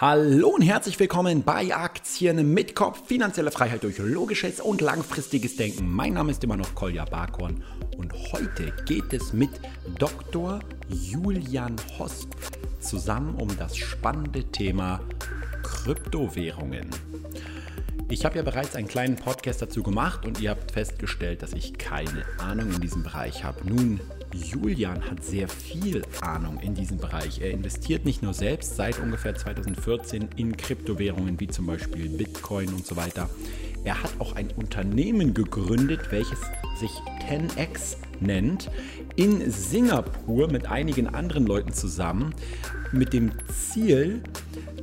Hallo und herzlich willkommen bei Aktien mit Kopf, finanzielle Freiheit durch logisches und langfristiges Denken. Mein Name ist immer noch Kolja Barkorn und heute geht es mit Dr. Julian Hosp zusammen um das spannende Thema Kryptowährungen. Ich habe ja bereits einen kleinen Podcast dazu gemacht und ihr habt festgestellt, dass ich keine Ahnung in diesem Bereich habe. Nun, Julian hat sehr viel Ahnung in diesem Bereich. Er investiert nicht nur selbst seit ungefähr 2014 in Kryptowährungen wie zum Beispiel Bitcoin und so weiter. Er hat auch ein Unternehmen gegründet, welches sich 10x nennt, in Singapur mit einigen anderen Leuten zusammen, mit dem Ziel,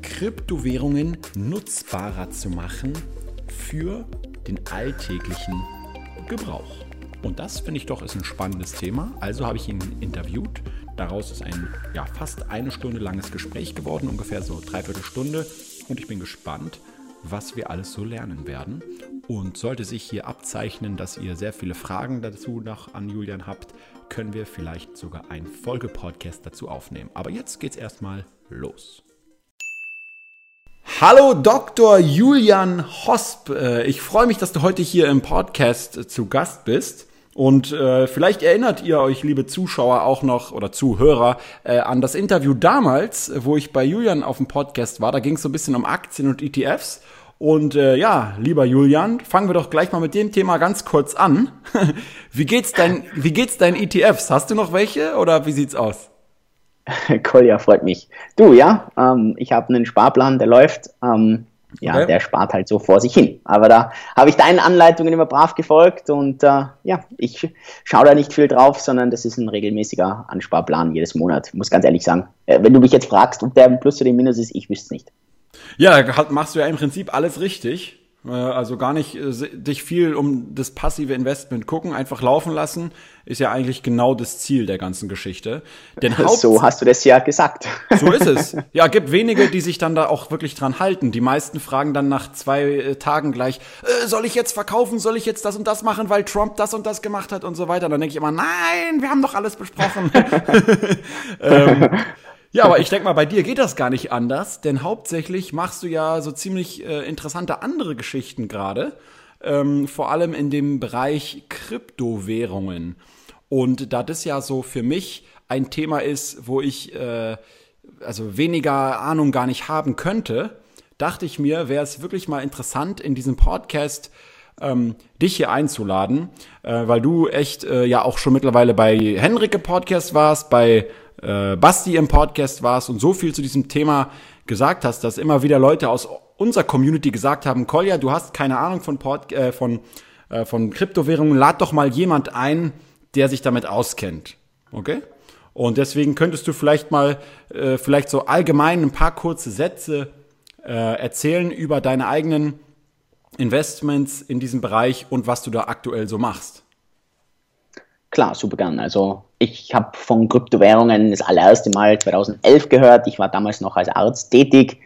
Kryptowährungen nutzbarer zu machen für den alltäglichen Gebrauch. Und das finde ich doch ist ein spannendes Thema. Also habe ich ihn interviewt. Daraus ist ein ja, fast eine Stunde langes Gespräch geworden, ungefähr so dreiviertel Stunde. Und ich bin gespannt, was wir alles so lernen werden. Und sollte sich hier abzeichnen, dass ihr sehr viele Fragen dazu noch an Julian habt, können wir vielleicht sogar einen Folgepodcast dazu aufnehmen. Aber jetzt geht's erstmal los. Hallo Dr. Julian Hosp. Äh, ich freue mich, dass du heute hier im Podcast zu Gast bist. Und äh, vielleicht erinnert ihr euch, liebe Zuschauer, auch noch oder Zuhörer, äh, an das Interview damals, wo ich bei Julian auf dem Podcast war. Da ging es so ein bisschen um Aktien und ETFs. Und äh, ja, lieber Julian, fangen wir doch gleich mal mit dem Thema ganz kurz an. wie geht's dein, wie geht's deinen ETFs? Hast du noch welche oder wie sieht's aus? Kolja, freut mich. Du, ja, ähm, ich habe einen Sparplan, der läuft. Ähm, ja, okay. der spart halt so vor sich hin. Aber da habe ich deinen Anleitungen immer brav gefolgt und äh, ja, ich schaue da nicht viel drauf, sondern das ist ein regelmäßiger Ansparplan jedes Monat. Ich muss ganz ehrlich sagen, äh, wenn du mich jetzt fragst, ob der ein Plus oder ein Minus ist, ich wüsste es nicht. Ja, machst du ja im Prinzip alles richtig. Äh, also gar nicht äh, dich viel um das passive Investment gucken, einfach laufen lassen, ist ja eigentlich genau das Ziel der ganzen Geschichte. Denn Haupt so hast du das ja gesagt. So ist es. Ja, gibt wenige, die sich dann da auch wirklich dran halten. Die meisten fragen dann nach zwei äh, Tagen gleich, äh, soll ich jetzt verkaufen, soll ich jetzt das und das machen, weil Trump das und das gemacht hat und so weiter. Dann denke ich immer, nein, wir haben doch alles besprochen. ähm, ja, aber ich denke mal, bei dir geht das gar nicht anders, denn hauptsächlich machst du ja so ziemlich äh, interessante andere Geschichten gerade, ähm, vor allem in dem Bereich Kryptowährungen. Und da das ja so für mich ein Thema ist, wo ich äh, also weniger Ahnung gar nicht haben könnte, dachte ich mir, wäre es wirklich mal interessant, in diesem Podcast ähm, dich hier einzuladen, äh, weil du echt äh, ja auch schon mittlerweile bei Henrike Podcast warst, bei äh, Basti im Podcast warst und so viel zu diesem Thema gesagt hast, dass immer wieder Leute aus unserer Community gesagt haben, Kolja, du hast keine Ahnung von, Port, äh, von, äh, von Kryptowährungen, lad doch mal jemand ein, der sich damit auskennt. Okay? Und deswegen könntest du vielleicht mal, äh, vielleicht so allgemein ein paar kurze Sätze äh, erzählen über deine eigenen Investments in diesem Bereich und was du da aktuell so machst. Klar, super gern. Also ich habe von Kryptowährungen das allererste Mal 2011 gehört. Ich war damals noch als Arzt tätig.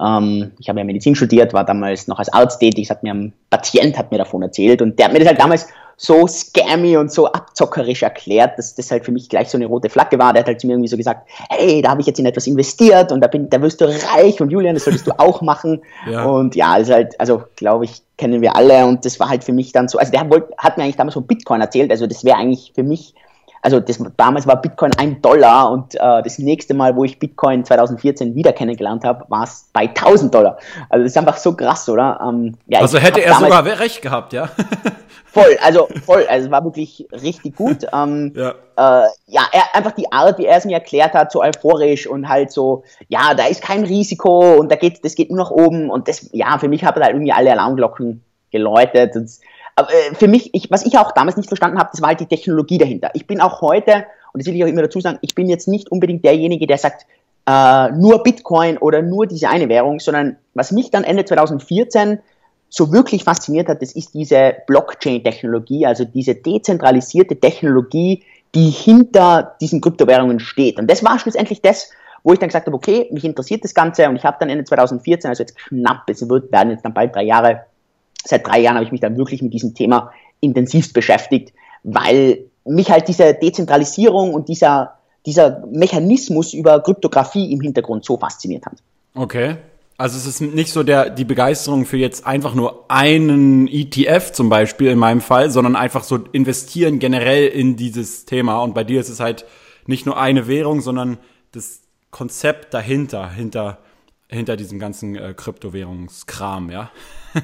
Ähm, ich habe ja Medizin studiert, war damals noch als Arzt tätig. Es hat mir ein Patient hat mir davon erzählt und der hat mir das halt damals so scammy und so abzockerisch erklärt, dass das halt für mich gleich so eine rote Flagge war. Der hat halt zu mir irgendwie so gesagt, hey, da habe ich jetzt in etwas investiert und da, bin, da wirst du reich und Julian, das solltest du auch machen. Ja. Und ja, ist halt, also glaube ich, kennen wir alle und das war halt für mich dann so, also der wollt, hat mir eigentlich damals von Bitcoin erzählt, also das wäre eigentlich für mich also das, damals war Bitcoin ein Dollar und äh, das nächste Mal, wo ich Bitcoin 2014 wieder kennengelernt habe, war es bei 1000 Dollar. Also das ist einfach so krass, oder? Ähm, ja, also hätte er sogar recht gehabt, ja? voll, also voll, also es war wirklich richtig gut. Ähm, ja, äh, ja er, einfach die Art, wie er es mir erklärt hat, so euphorisch und halt so, ja, da ist kein Risiko und da geht, das geht nur nach oben und das, ja, für mich hat er halt irgendwie alle Alarmglocken geläutet. Und, äh, für mich, ich, was ich auch damals nicht verstanden habe, das war halt die Technologie dahinter. Ich bin auch heute, und das will ich auch immer dazu sagen, ich bin jetzt nicht unbedingt derjenige, der sagt, äh, nur Bitcoin oder nur diese eine Währung, sondern was mich dann Ende 2014 so wirklich fasziniert hat, das ist diese Blockchain-Technologie, also diese dezentralisierte Technologie, die hinter diesen Kryptowährungen steht. Und das war schlussendlich das, wo ich dann gesagt habe, okay, mich interessiert das Ganze und ich habe dann Ende 2014, also jetzt knapp, es wird, werden jetzt dann bald drei Jahre, seit drei Jahren habe ich mich dann wirklich mit diesem Thema intensivst beschäftigt, weil mich halt diese Dezentralisierung und dieser, dieser Mechanismus über Kryptographie im Hintergrund so fasziniert hat. Okay. Also es ist nicht so der, die Begeisterung für jetzt einfach nur einen ETF zum Beispiel in meinem Fall, sondern einfach so investieren generell in dieses Thema. Und bei dir ist es halt nicht nur eine Währung, sondern das Konzept dahinter, hinter, hinter diesem ganzen äh, Kryptowährungskram, ja?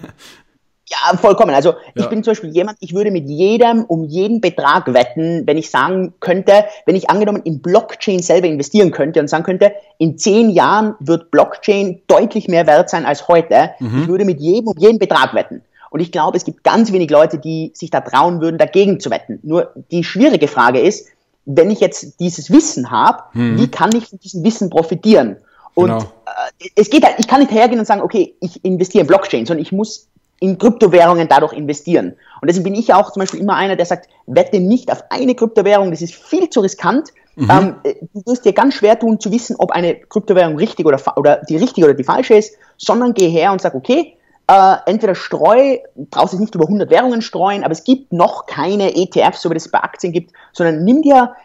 Ja, vollkommen. Also ich bin zum Beispiel jemand, ich würde mit jedem um jeden Betrag wetten, wenn ich sagen könnte, wenn ich angenommen in Blockchain selber investieren könnte und sagen könnte, in zehn Jahren wird Blockchain deutlich mehr wert sein als heute. Mhm. Ich würde mit jedem um jeden Betrag wetten. Und ich glaube, es gibt ganz wenig Leute, die sich da trauen würden, dagegen zu wetten. Nur die schwierige Frage ist, wenn ich jetzt dieses Wissen habe, mhm. wie kann ich von diesem Wissen profitieren? Und genau. äh, es geht halt, ich kann nicht hergehen und sagen, okay, ich investiere in Blockchain, sondern ich muss in Kryptowährungen dadurch investieren. Und deswegen bin ich auch zum Beispiel immer einer, der sagt, wette nicht auf eine Kryptowährung, das ist viel zu riskant. Mhm. Ähm, du wirst dir ganz schwer tun zu wissen, ob eine Kryptowährung richtig oder, oder die richtige oder die falsche ist, sondern geh her und sag, okay, äh, entweder streu, brauchst du nicht über 100 Währungen streuen, aber es gibt noch keine ETFs, so wie das bei Aktien gibt, sondern nimm dir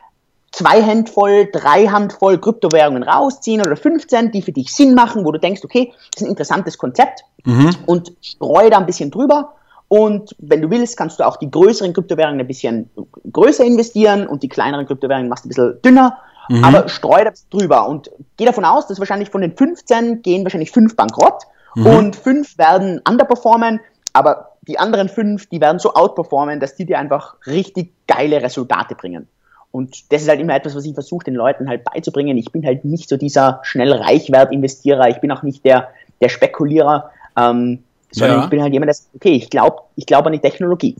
zwei Handvoll, drei Handvoll Kryptowährungen rausziehen oder 15, die für dich Sinn machen, wo du denkst, okay, das ist ein interessantes Konzept mhm. und streue da ein bisschen drüber. Und wenn du willst, kannst du auch die größeren Kryptowährungen ein bisschen größer investieren und die kleineren Kryptowährungen machst du ein bisschen dünner. Mhm. Aber streue da drüber und geh davon aus, dass wahrscheinlich von den 15 gehen wahrscheinlich fünf bankrott mhm. und fünf werden underperformen, aber die anderen fünf, die werden so outperformen, dass die dir einfach richtig geile Resultate bringen. Und das ist halt immer etwas, was ich versuche, den Leuten halt beizubringen. Ich bin halt nicht so dieser schnell Reichwert-Investierer. Ich bin auch nicht der, der Spekulierer, ähm, sondern ja. ich bin halt jemand, der sagt, okay, ich glaube ich glaub an die Technologie.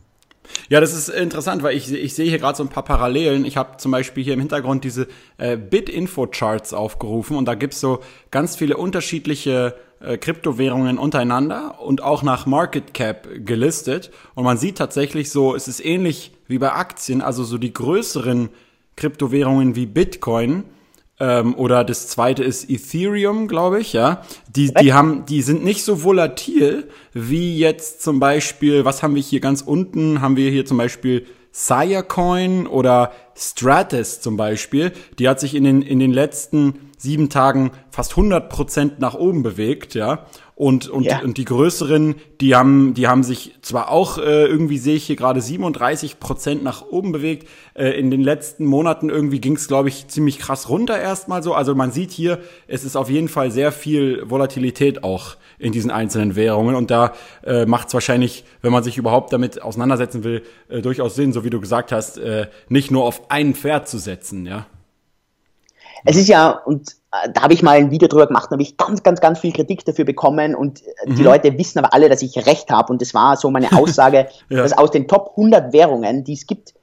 Ja, das ist interessant, weil ich, ich sehe hier gerade so ein paar Parallelen. Ich habe zum Beispiel hier im Hintergrund diese äh, Bit-Info-Charts aufgerufen und da gibt's so ganz viele unterschiedliche äh, Kryptowährungen untereinander und auch nach Market Cap gelistet. Und man sieht tatsächlich so, es ist ähnlich wie bei Aktien, also so die größeren Kryptowährungen wie Bitcoin ähm, oder das zweite ist Ethereum, glaube ich, ja. Die, die haben, die sind nicht so volatil wie jetzt zum Beispiel, was haben wir hier ganz unten? Haben wir hier zum Beispiel Sirecoin oder Stratus zum Beispiel. Die hat sich in den, in den letzten sieben Tagen fast 100 Prozent nach oben bewegt, ja. Und, und, ja. und die größeren, die haben, die haben sich zwar auch äh, irgendwie, sehe ich hier gerade 37 Prozent nach oben bewegt. Äh, in den letzten Monaten irgendwie ging es, glaube ich, ziemlich krass runter erstmal so. Also man sieht hier, es ist auf jeden Fall sehr viel Volatilität auch in diesen einzelnen Währungen. Und da äh, macht es wahrscheinlich, wenn man sich überhaupt damit auseinandersetzen will, äh, durchaus Sinn, so wie du gesagt hast, äh, nicht nur auf ein Pferd zu setzen, ja. Es ist ja, und äh, da habe ich mal ein Video drüber gemacht, da habe ich ganz, ganz, ganz viel Kritik dafür bekommen und äh, mhm. die Leute wissen aber alle, dass ich recht habe und das war so meine Aussage, ja. dass aus den Top 100 Währungen, die es gibt,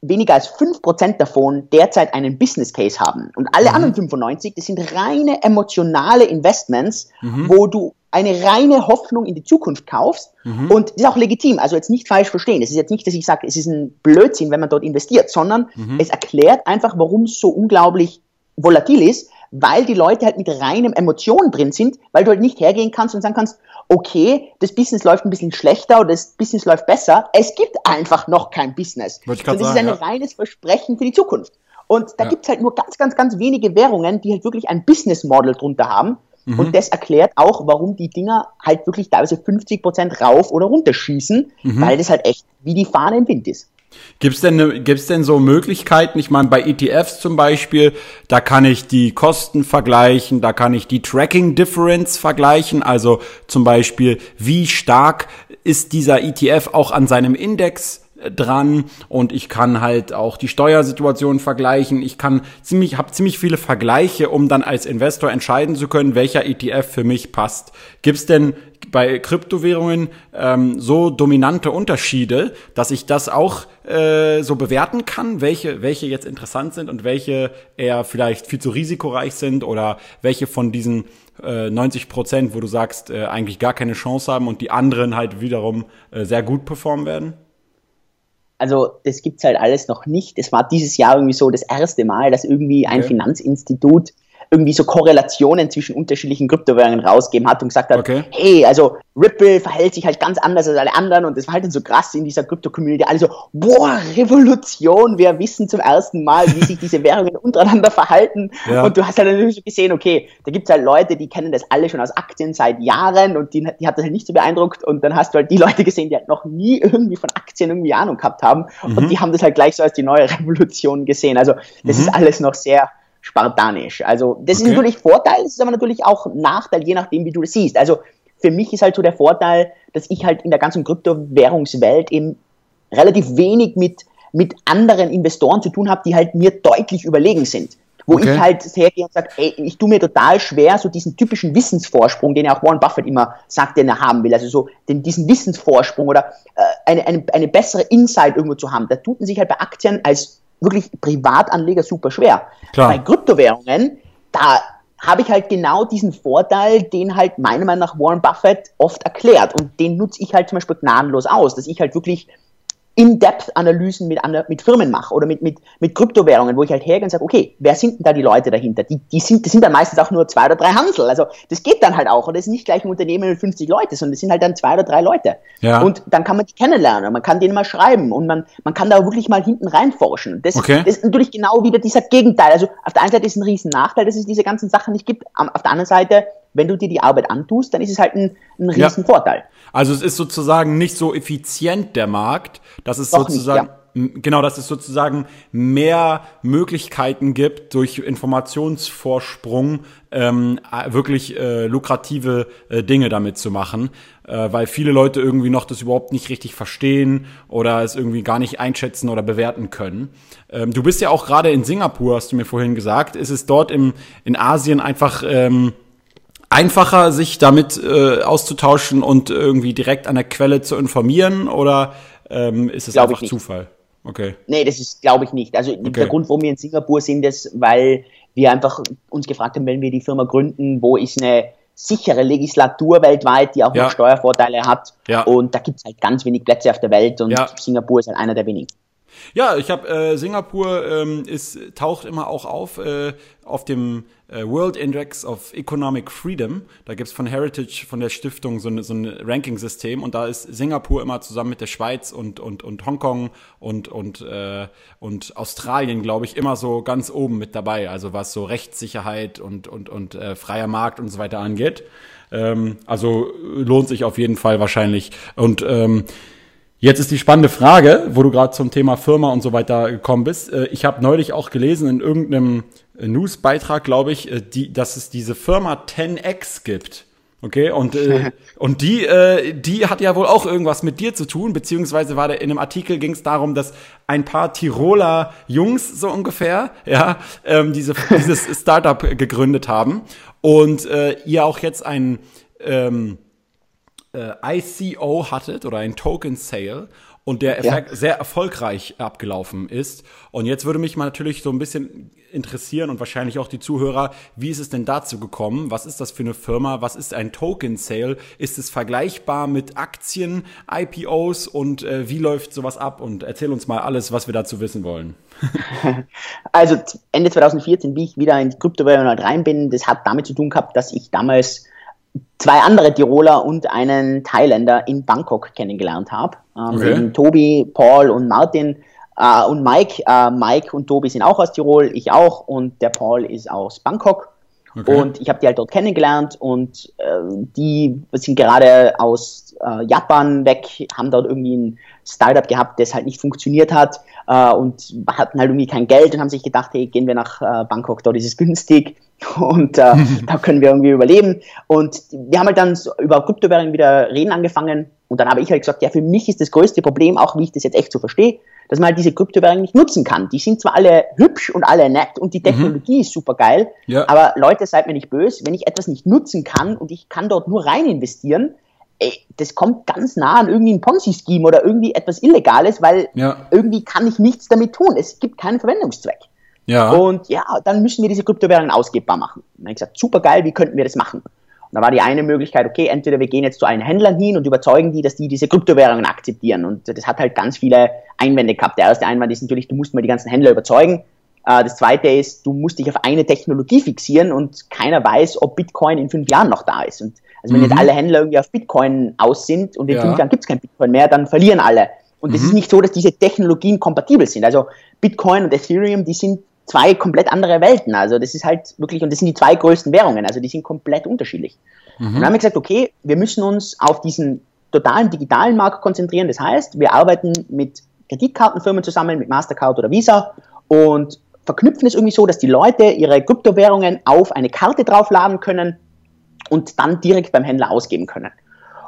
weniger als 5% davon derzeit einen Business Case haben. Und alle mhm. anderen 95, das sind reine emotionale Investments, mhm. wo du eine reine Hoffnung in die Zukunft kaufst. Mhm. Und das ist auch legitim. Also jetzt nicht falsch verstehen. Es ist jetzt nicht, dass ich sage, es ist ein Blödsinn, wenn man dort investiert, sondern mhm. es erklärt einfach, warum es so unglaublich volatil ist, weil die Leute halt mit reinem Emotionen drin sind, weil du halt nicht hergehen kannst und sagen kannst, okay, das Business läuft ein bisschen schlechter oder das Business läuft besser. Es gibt einfach noch kein Business. Und das ist ein ja. reines Versprechen für die Zukunft. Und da ja. gibt's halt nur ganz, ganz, ganz wenige Währungen, die halt wirklich ein Business Model drunter haben. Mhm. Und das erklärt auch, warum die Dinger halt wirklich teilweise 50 Prozent rauf oder runter schießen, mhm. weil das halt echt wie die Fahne im Wind ist. Gibt's denn, gibt's denn so Möglichkeiten? Ich meine, bei ETFs zum Beispiel, da kann ich die Kosten vergleichen, da kann ich die Tracking Difference vergleichen, also zum Beispiel, wie stark ist dieser ETF auch an seinem Index dran und ich kann halt auch die Steuersituation vergleichen. Ich kann ziemlich, habe ziemlich viele Vergleiche, um dann als Investor entscheiden zu können, welcher ETF für mich passt. Gibt's denn bei Kryptowährungen ähm, so dominante Unterschiede, dass ich das auch äh, so bewerten kann, welche, welche jetzt interessant sind und welche eher vielleicht viel zu risikoreich sind oder welche von diesen äh, 90 Prozent, wo du sagst, äh, eigentlich gar keine Chance haben und die anderen halt wiederum äh, sehr gut performen werden? Also das gibt's halt alles noch nicht. Es war dieses Jahr irgendwie so das erste Mal, dass irgendwie ein okay. Finanzinstitut irgendwie so Korrelationen zwischen unterschiedlichen Kryptowährungen rausgegeben hat und gesagt hat, okay. hey, also Ripple verhält sich halt ganz anders als alle anderen und das war halt dann so krass in dieser Krypto-Community. Alle so, boah, Revolution, wir wissen zum ersten Mal, wie sich diese Währungen untereinander verhalten. Ja. Und du hast halt natürlich so gesehen, okay, da gibt es halt Leute, die kennen das alle schon aus Aktien seit Jahren und die, die hat das halt nicht so beeindruckt und dann hast du halt die Leute gesehen, die halt noch nie irgendwie von Aktien irgendwie Ahnung gehabt haben mhm. und die haben das halt gleich so als die neue Revolution gesehen. Also das mhm. ist alles noch sehr spartanisch. Also das okay. ist natürlich Vorteil, das ist aber natürlich auch Nachteil, je nachdem, wie du das siehst. Also für mich ist halt so der Vorteil, dass ich halt in der ganzen Kryptowährungswelt eben relativ wenig mit, mit anderen Investoren zu tun habe, die halt mir deutlich überlegen sind. Wo okay. ich halt hergehe und sage, ey, ich tue mir total schwer, so diesen typischen Wissensvorsprung, den ja auch Warren Buffett immer sagt, den er haben will, also so den, diesen Wissensvorsprung oder äh, eine, eine, eine bessere Insight irgendwo zu haben. Da tut man sich halt bei Aktien als wirklich Privatanleger super schwer. Klar. Bei Kryptowährungen, da habe ich halt genau diesen Vorteil, den halt meiner Meinung nach Warren Buffett oft erklärt. Und den nutze ich halt zum Beispiel gnadenlos aus, dass ich halt wirklich in-Depth-Analysen mit, mit Firmen mache oder mit, mit, mit Kryptowährungen, wo ich halt hergehe und sage, okay, wer sind denn da die Leute dahinter? Die, die, sind, das sind dann meistens auch nur zwei oder drei Hansel. Also das geht dann halt auch. Und das ist nicht gleich ein Unternehmen mit 50 Leute, sondern das sind halt dann zwei oder drei Leute. Ja. Und dann kann man die kennenlernen, man kann denen mal schreiben und man, man kann da wirklich mal hinten reinforschen. Das, okay. das ist natürlich genau wieder dieser Gegenteil. Also auf der einen Seite ist es ein riesen Nachteil, dass es diese ganzen Sachen nicht gibt. Auf der anderen Seite wenn du dir die Arbeit antust, dann ist es halt ein, ein riesen ja. Vorteil. Also es ist sozusagen nicht so effizient der Markt, dass es Doch sozusagen nicht, ja. Genau, dass es sozusagen mehr Möglichkeiten gibt, durch Informationsvorsprung ähm, wirklich äh, lukrative äh, Dinge damit zu machen, äh, weil viele Leute irgendwie noch das überhaupt nicht richtig verstehen oder es irgendwie gar nicht einschätzen oder bewerten können. Ähm, du bist ja auch gerade in Singapur, hast du mir vorhin gesagt. Ist es dort im, in Asien einfach ähm, einfacher, sich damit äh, auszutauschen und irgendwie direkt an der Quelle zu informieren oder ähm, ist es einfach Zufall? Okay. Nee, das ist, glaube ich, nicht. Also okay. der Grund, warum wir in Singapur sind, ist, weil wir einfach uns gefragt haben, wenn wir die Firma gründen, wo ist eine sichere Legislatur weltweit, die auch ja. noch Steuervorteile hat. Ja. Und da gibt es halt ganz wenig Plätze auf der Welt und ja. Singapur ist halt einer der wenigen. Ja, ich habe äh, Singapur ähm, ist taucht immer auch auf äh, auf dem äh, World Index of Economic Freedom. Da gibt's von Heritage, von der Stiftung, so, ne, so ein Ranking-System und da ist Singapur immer zusammen mit der Schweiz und, und, und Hongkong und, und, äh, und Australien, glaube ich, immer so ganz oben mit dabei. Also was so Rechtssicherheit und, und, und äh, freier Markt und so weiter angeht. Ähm, also lohnt sich auf jeden Fall wahrscheinlich. Und ähm, Jetzt ist die spannende Frage, wo du gerade zum Thema Firma und so weiter gekommen bist. Äh, ich habe neulich auch gelesen in irgendeinem Newsbeitrag, glaube ich, äh, die, dass es diese Firma 10x gibt. Okay, und, äh, und die, äh, die hat ja wohl auch irgendwas mit dir zu tun, beziehungsweise war der in einem Artikel ging es darum, dass ein paar Tiroler Jungs so ungefähr, ja, ähm, diese, dieses Startup gegründet haben und äh, ihr auch jetzt ein ähm, äh, ICO hattet oder ein Token Sale und der ja. sehr erfolgreich abgelaufen ist. Und jetzt würde mich mal natürlich so ein bisschen interessieren und wahrscheinlich auch die Zuhörer, wie ist es denn dazu gekommen? Was ist das für eine Firma? Was ist ein Token Sale? Ist es vergleichbar mit Aktien, IPOs und äh, wie läuft sowas ab? Und erzähl uns mal alles, was wir dazu wissen wollen. also Ende 2014, wie ich wieder in die Kryptowährung halt rein bin, das hat damit zu tun gehabt, dass ich damals zwei andere Tiroler und einen Thailänder in Bangkok kennengelernt habe. Ähm, okay. Tobi, Paul und Martin äh, und Mike. Äh, Mike und Tobi sind auch aus Tirol, ich auch und der Paul ist aus Bangkok. Okay. Und ich habe die halt dort kennengelernt und äh, die sind gerade aus äh, Japan weg, haben dort irgendwie ein Startup gehabt, das halt nicht funktioniert hat äh, und hatten halt irgendwie kein Geld und haben sich gedacht, hey, gehen wir nach äh, Bangkok, dort ist es günstig und äh, da können wir irgendwie überleben. Und wir haben halt dann über Kryptowährungen wieder reden angefangen und dann habe ich halt gesagt, ja, für mich ist das größte Problem, auch wie ich das jetzt echt so verstehe, dass man halt diese Kryptowährungen nicht nutzen kann. Die sind zwar alle hübsch und alle nett und die mhm. Technologie mhm. ist super geil, ja. aber Leute, seid mir nicht böse, wenn ich etwas nicht nutzen kann und ich kann dort nur rein investieren, ey, das kommt ganz nah an irgendwie ein Ponzi-Scheme oder irgendwie etwas Illegales, weil ja. irgendwie kann ich nichts damit tun. Es gibt keinen Verwendungszweck. Ja. Und ja, dann müssen wir diese Kryptowährungen ausgebbar machen. Und dann habe ich gesagt, super geil, wie könnten wir das machen? Und da war die eine Möglichkeit, okay, entweder wir gehen jetzt zu allen Händlern hin und überzeugen die, dass die diese Kryptowährungen akzeptieren. Und das hat halt ganz viele Einwände gehabt. Der erste Einwand ist natürlich, du musst mal die ganzen Händler überzeugen. Äh, das zweite ist, du musst dich auf eine Technologie fixieren und keiner weiß, ob Bitcoin in fünf Jahren noch da ist. Und also wenn mhm. jetzt alle Händler irgendwie auf Bitcoin aus sind und in ja. fünf Jahren gibt es kein Bitcoin mehr, dann verlieren alle. Und es mhm. ist nicht so, dass diese Technologien kompatibel sind. Also Bitcoin und Ethereum, die sind zwei komplett andere Welten. Also das ist halt wirklich, und das sind die zwei größten Währungen, also die sind komplett unterschiedlich. Mhm. Und dann haben wir gesagt, okay, wir müssen uns auf diesen totalen digitalen Markt konzentrieren. Das heißt, wir arbeiten mit Kreditkartenfirmen zusammen, mit Mastercard oder Visa und verknüpfen es irgendwie so, dass die Leute ihre Kryptowährungen auf eine Karte draufladen können und dann direkt beim Händler ausgeben können.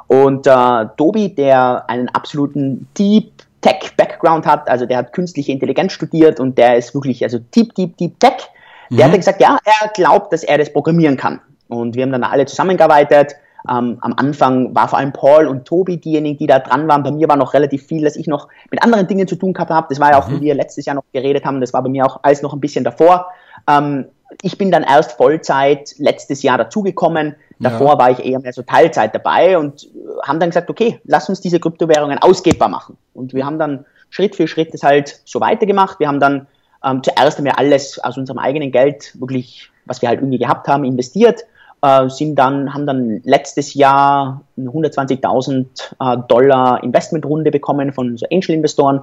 Und äh, Dobi, der einen absoluten Deep Tech Background hat, also der hat künstliche Intelligenz studiert und der ist wirklich also Deep Deep Deep Tech. Der mhm. hat gesagt, ja, er glaubt, dass er das programmieren kann. Und wir haben dann alle zusammengearbeitet. Ähm, am Anfang war vor allem Paul und Tobi diejenigen, die da dran waren. Bei mir war noch relativ viel, dass ich noch mit anderen Dingen zu tun gehabt habe. Das war ja auch, mhm. wie wir letztes Jahr noch geredet haben, das war bei mir auch alles noch ein bisschen davor. Ähm, ich bin dann erst Vollzeit letztes Jahr dazugekommen. Davor ja. war ich eher mehr so Teilzeit dabei und haben dann gesagt, okay, lass uns diese Kryptowährungen ausgebbar machen. Und wir haben dann Schritt für Schritt das halt so weitergemacht. Wir haben dann ähm, zuerst haben wir alles aus unserem eigenen Geld wirklich, was wir halt irgendwie gehabt haben, investiert. Äh, sind dann, haben dann letztes Jahr eine 120.000 äh, Dollar Investmentrunde bekommen von so Angel-Investoren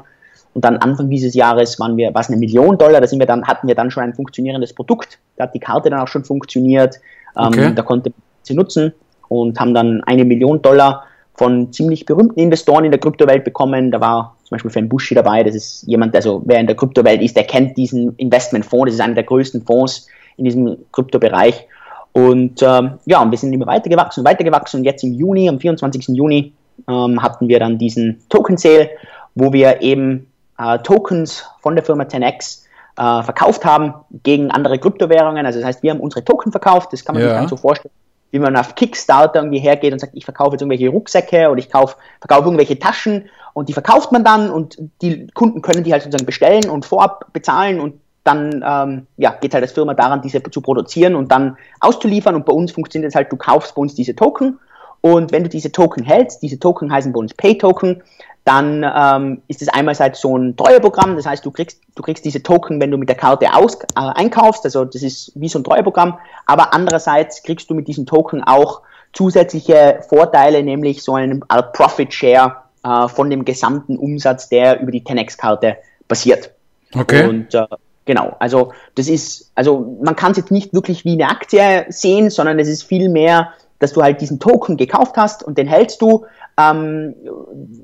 und dann Anfang dieses Jahres waren wir, was eine Million Dollar, da sind wir dann, hatten wir dann schon ein funktionierendes Produkt. Da hat die Karte dann auch schon funktioniert. Ähm, okay. Da konnte man sie nutzen und haben dann eine Million Dollar von ziemlich berühmten Investoren in der Kryptowelt bekommen. Da war zum Beispiel Fan Bushi dabei. Das ist jemand, also wer in der Kryptowelt ist, der kennt diesen Investmentfonds. Das ist einer der größten Fonds in diesem Kryptobereich. Und ähm, ja, und wir sind immer weitergewachsen, weitergewachsen. Und jetzt im Juni, am 24. Juni, ähm, hatten wir dann diesen Token Sale, wo wir eben äh, Tokens von der Firma 10x äh, verkauft haben gegen andere Kryptowährungen. Also das heißt, wir haben unsere Token verkauft. Das kann man ja. sich dann so vorstellen, wie man auf Kickstarter irgendwie hergeht und sagt, ich verkaufe jetzt irgendwelche Rucksäcke oder ich kauf, verkaufe irgendwelche Taschen und die verkauft man dann und die Kunden können die halt sozusagen bestellen und vorab bezahlen und dann ähm, ja, geht halt als Firma daran, diese zu produzieren und dann auszuliefern. Und bei uns funktioniert es halt, du kaufst bei uns diese Token und wenn du diese Token hältst, diese Token heißen bei uns Pay-Token, dann ähm, ist es einmal halt so ein Treueprogramm, das heißt, du kriegst, du kriegst diese Token, wenn du mit der Karte aus, äh, einkaufst, also das ist wie so ein Treueprogramm, aber andererseits kriegst du mit diesen Token auch zusätzliche Vorteile, nämlich so eine Art Profit Share äh, von dem gesamten Umsatz, der über die 10x-Karte passiert. Okay. Und äh, genau, also das ist, also man kann es jetzt nicht wirklich wie eine Aktie sehen, sondern es ist viel mehr, dass du halt diesen Token gekauft hast und den hältst du ähm,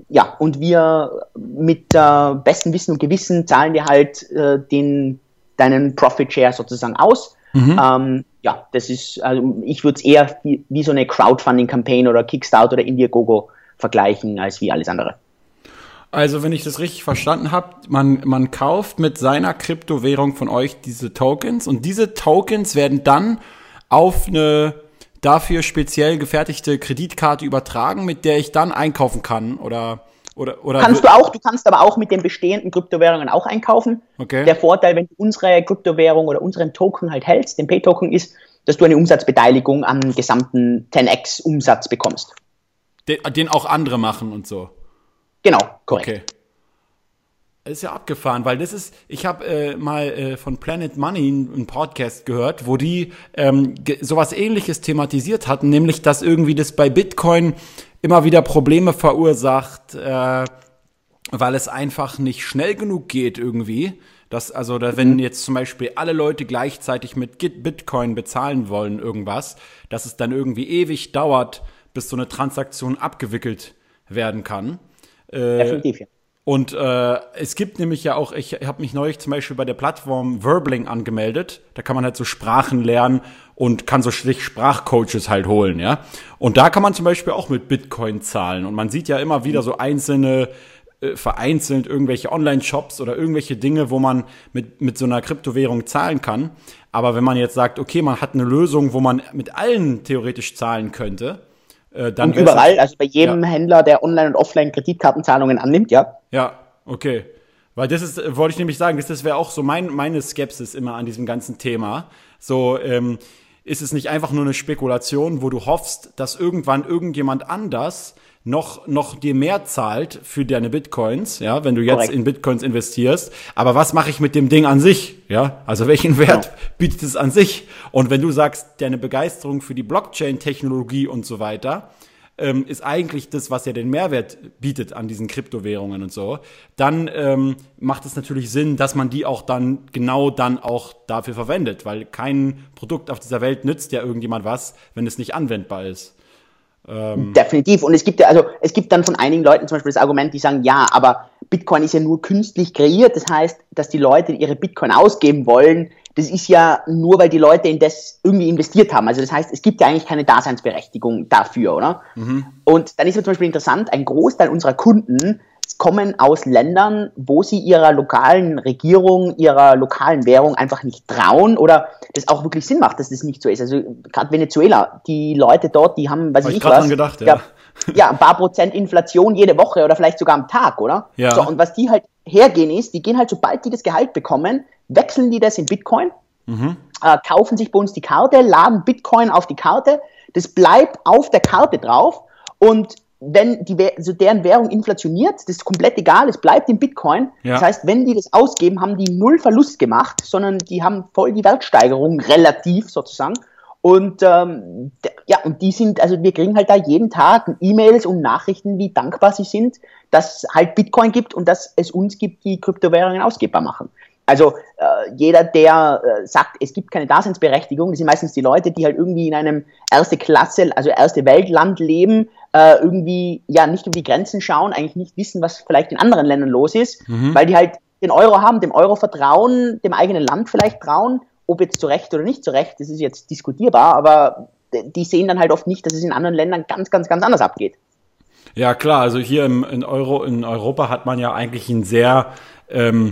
ja, und wir mit äh, bestem Wissen und Gewissen zahlen dir halt äh, den, deinen Profit Share sozusagen aus. Mhm. Ähm, ja, das ist, also ich würde es eher wie, wie, so eine Crowdfunding-Campaign oder Kickstarter oder Indiegogo vergleichen, als wie alles andere. Also, wenn ich das richtig verstanden habe, man, man kauft mit seiner Kryptowährung von euch diese Tokens und diese Tokens werden dann auf eine dafür speziell gefertigte Kreditkarte übertragen, mit der ich dann einkaufen kann oder oder, oder kannst du auch, du kannst aber auch mit den bestehenden Kryptowährungen auch einkaufen. Okay. Der Vorteil, wenn du unsere Kryptowährung oder unseren Token halt hältst, den Pay-Token, ist, dass du eine Umsatzbeteiligung am gesamten 10x-Umsatz bekommst. Den, den, auch andere machen und so. Genau, korrekt. Okay. Das ist ja abgefahren, weil das ist, ich habe äh, mal äh, von Planet Money einen Podcast gehört, wo die ähm, sowas ähnliches thematisiert hatten, nämlich dass irgendwie das bei Bitcoin immer wieder Probleme verursacht, äh, weil es einfach nicht schnell genug geht irgendwie. Dass, also, da, wenn mhm. jetzt zum Beispiel alle Leute gleichzeitig mit Bitcoin bezahlen wollen, irgendwas, dass es dann irgendwie ewig dauert, bis so eine Transaktion abgewickelt werden kann. Äh, Definitiv, ja. Und äh, es gibt nämlich ja auch, ich habe mich neulich zum Beispiel bei der Plattform Verbling angemeldet. Da kann man halt so Sprachen lernen und kann so schlicht Sprachcoaches halt holen, ja. Und da kann man zum Beispiel auch mit Bitcoin zahlen. Und man sieht ja immer wieder so einzelne, äh, vereinzelt irgendwelche Online-Shops oder irgendwelche Dinge, wo man mit, mit so einer Kryptowährung zahlen kann. Aber wenn man jetzt sagt, okay, man hat eine Lösung, wo man mit allen theoretisch zahlen könnte, äh, dann und überall, also bei jedem ja. Händler, der Online- und Offline-Kreditkartenzahlungen annimmt, ja. Ja, okay. Weil das ist, wollte ich nämlich sagen, das, das wäre auch so mein, meine Skepsis immer an diesem ganzen Thema. So, ähm, ist es nicht einfach nur eine Spekulation, wo du hoffst, dass irgendwann irgendjemand anders noch, noch dir mehr zahlt für deine Bitcoins, ja, wenn du jetzt Korrekt. in Bitcoins investierst. Aber was mache ich mit dem Ding an sich? Ja, also welchen Wert genau. bietet es an sich? Und wenn du sagst, deine Begeisterung für die Blockchain-Technologie und so weiter, ähm, ist eigentlich das, was ja den Mehrwert bietet an diesen Kryptowährungen und so, dann ähm, macht es natürlich Sinn, dass man die auch dann genau dann auch dafür verwendet, weil kein Produkt auf dieser Welt nützt ja irgendjemand was, wenn es nicht anwendbar ist. Ähm Definitiv. Und es gibt ja, also es gibt dann von einigen Leuten zum Beispiel das Argument, die sagen, ja, aber Bitcoin ist ja nur künstlich kreiert. Das heißt, dass die Leute ihre Bitcoin ausgeben wollen, das ist ja nur, weil die Leute in das irgendwie investiert haben. Also das heißt, es gibt ja eigentlich keine Daseinsberechtigung dafür, oder? Mhm. Und dann ist es zum Beispiel interessant, ein Großteil unserer Kunden kommen aus Ländern, wo sie ihrer lokalen Regierung, ihrer lokalen Währung einfach nicht trauen oder das auch wirklich Sinn macht, dass das nicht so ist. Also gerade Venezuela, die Leute dort, die haben, was Hab ich, ich was, gedacht, ja. ja, ein paar Prozent Inflation jede Woche oder vielleicht sogar am Tag, oder? Ja. So, und was die halt hergehen ist, die gehen halt, sobald die das Gehalt bekommen, wechseln die das in Bitcoin, mhm. äh, kaufen sich bei uns die Karte, laden Bitcoin auf die Karte, das bleibt auf der Karte drauf und wenn die, also deren Währung inflationiert, das ist komplett egal, es bleibt in Bitcoin. Ja. Das heißt, wenn die das ausgeben, haben die null Verlust gemacht, sondern die haben voll die Wertsteigerung relativ sozusagen. Und ähm, ja, und die sind, also wir kriegen halt da jeden Tag E-Mails und Nachrichten, wie dankbar sie sind, dass es halt Bitcoin gibt und dass es uns gibt, die Kryptowährungen ausgebbar machen. Also äh, jeder, der äh, sagt, es gibt keine Daseinsberechtigung, das sind meistens die Leute, die halt irgendwie in einem erste Klasse, also erste Weltland leben, äh, irgendwie ja nicht um die Grenzen schauen, eigentlich nicht wissen, was vielleicht in anderen Ländern los ist, mhm. weil die halt den Euro haben, dem Euro vertrauen, dem eigenen Land vielleicht trauen, ob jetzt zu Recht oder nicht zu Recht, das ist jetzt diskutierbar, aber die sehen dann halt oft nicht, dass es in anderen Ländern ganz, ganz, ganz anders abgeht. Ja klar, also hier im, in, Euro, in Europa hat man ja eigentlich ein sehr ähm,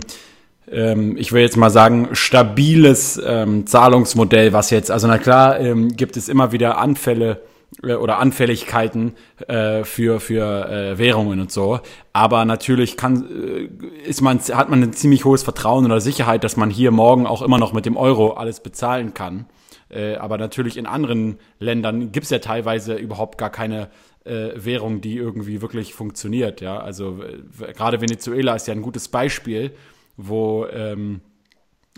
ähm, ich will jetzt mal sagen, stabiles ähm, Zahlungsmodell, was jetzt, also na klar, ähm, gibt es immer wieder Anfälle oder Anfälligkeiten äh, für für äh, Währungen und so, aber natürlich kann äh, ist man hat man ein ziemlich hohes Vertrauen oder Sicherheit, dass man hier morgen auch immer noch mit dem Euro alles bezahlen kann. Äh, aber natürlich in anderen Ländern gibt es ja teilweise überhaupt gar keine äh, Währung, die irgendwie wirklich funktioniert. Ja, also gerade Venezuela ist ja ein gutes Beispiel wo ähm,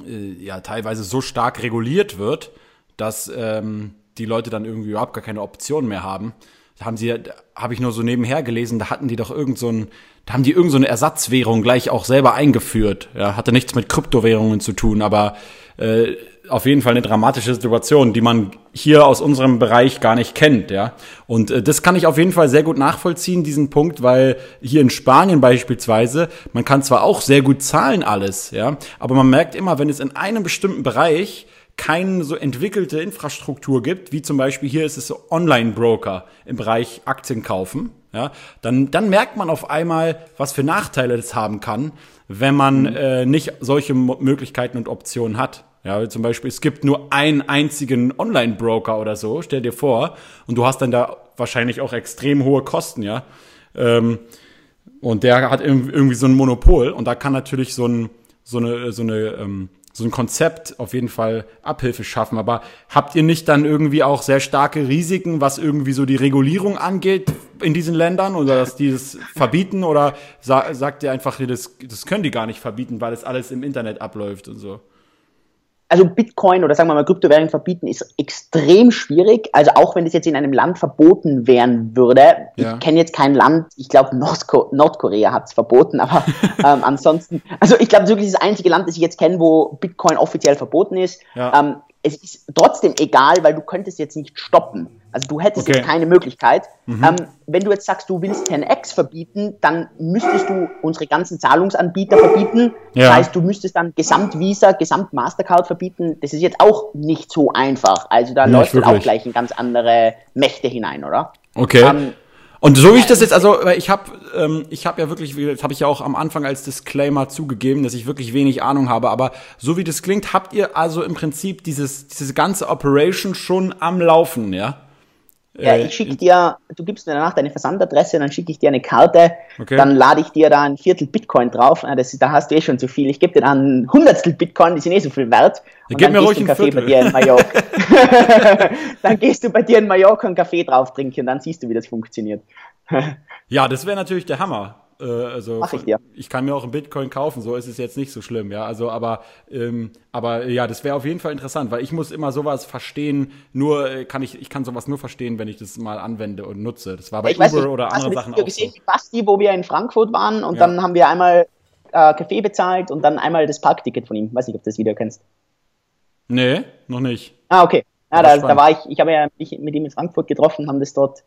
äh, ja teilweise so stark reguliert wird, dass ähm, die Leute dann irgendwie überhaupt gar keine Option mehr haben. Da haben sie, habe ich nur so nebenher gelesen, da hatten die doch irgend so ein, da haben die irgend so eine Ersatzwährung gleich auch selber eingeführt. Ja, hatte nichts mit Kryptowährungen zu tun, aber äh, auf jeden Fall eine dramatische Situation, die man hier aus unserem Bereich gar nicht kennt, ja. Und äh, das kann ich auf jeden Fall sehr gut nachvollziehen, diesen Punkt, weil hier in Spanien beispielsweise, man kann zwar auch sehr gut zahlen alles, ja, aber man merkt immer, wenn es in einem bestimmten Bereich keine so entwickelte Infrastruktur gibt, wie zum Beispiel hier ist es so Online-Broker im Bereich Aktien kaufen, ja, dann, dann merkt man auf einmal, was für Nachteile das haben kann, wenn man mhm. äh, nicht solche Möglichkeiten und Optionen hat. Ja, zum Beispiel, es gibt nur einen einzigen Online-Broker oder so, stell dir vor, und du hast dann da wahrscheinlich auch extrem hohe Kosten, ja. Ähm, und der hat irgendwie so ein Monopol und da kann natürlich so, ein, so eine, so eine ähm, so ein Konzept auf jeden Fall Abhilfe schaffen. Aber habt ihr nicht dann irgendwie auch sehr starke Risiken, was irgendwie so die Regulierung angeht in diesen Ländern oder dass die das verbieten oder sa sagt ihr einfach, das, das können die gar nicht verbieten, weil es alles im Internet abläuft und so? Also Bitcoin oder sagen wir mal Kryptowährungen verbieten ist extrem schwierig. Also auch wenn es jetzt in einem Land verboten werden würde. Ja. Ich kenne jetzt kein Land, ich glaube Nordko Nordkorea hat es verboten, aber ähm, ansonsten, also ich glaube wirklich das einzige Land, das ich jetzt kenne, wo Bitcoin offiziell verboten ist. Ja. Ähm, es ist trotzdem egal, weil du könntest jetzt nicht stoppen. Also du hättest okay. jetzt keine Möglichkeit. Mhm. Ähm, wenn du jetzt sagst, du willst 10x verbieten, dann müsstest du unsere ganzen Zahlungsanbieter verbieten. Ja. Das heißt, du müsstest dann Gesamtvisa, Gesamt Mastercard verbieten. Das ist jetzt auch nicht so einfach. Also da läuft dann auch gleich in ganz andere Mächte hinein, oder? Okay. Ähm, und so wie ich das jetzt, also ich habe ähm, ich habe ja wirklich, das habe ich ja auch am Anfang als Disclaimer zugegeben, dass ich wirklich wenig Ahnung habe, aber so wie das klingt, habt ihr also im Prinzip dieses diese ganze Operation schon am Laufen, ja? Ja, äh, ich schicke dir, du gibst mir danach deine Versandadresse, dann schicke ich dir eine Karte, okay. dann lade ich dir da ein Viertel Bitcoin drauf. Das, da hast du eh schon zu viel. Ich gebe dir dann ein Hundertstel Bitcoin, die sind eh so viel wert. Und Gib dann ruhig ein Kaffee bei dir in Mallorca. dann gehst du bei dir in Mallorca einen Kaffee drauf trinken und dann siehst du, wie das funktioniert. ja, das wäre natürlich der Hammer. Äh, also Mach ich, dir. ich kann mir auch einen Bitcoin kaufen, so ist es jetzt nicht so schlimm, ja. Also, aber, ähm, aber ja, das wäre auf jeden Fall interessant, weil ich muss immer sowas verstehen, nur äh, kann ich, ich kann sowas nur verstehen, wenn ich das mal anwende und nutze. Das war bei ich Uber nicht, oder anderen Sachen auch. gesehen, so. Basti, wo wir in Frankfurt waren und ja. dann haben wir einmal äh, Kaffee bezahlt und dann einmal das Parkticket von ihm. Weiß nicht, ob du das Video kennst. Nee, noch nicht. Ah, okay. Ja, da, da, war ich, ich habe ja mich mit ihm in Frankfurt getroffen, haben das dort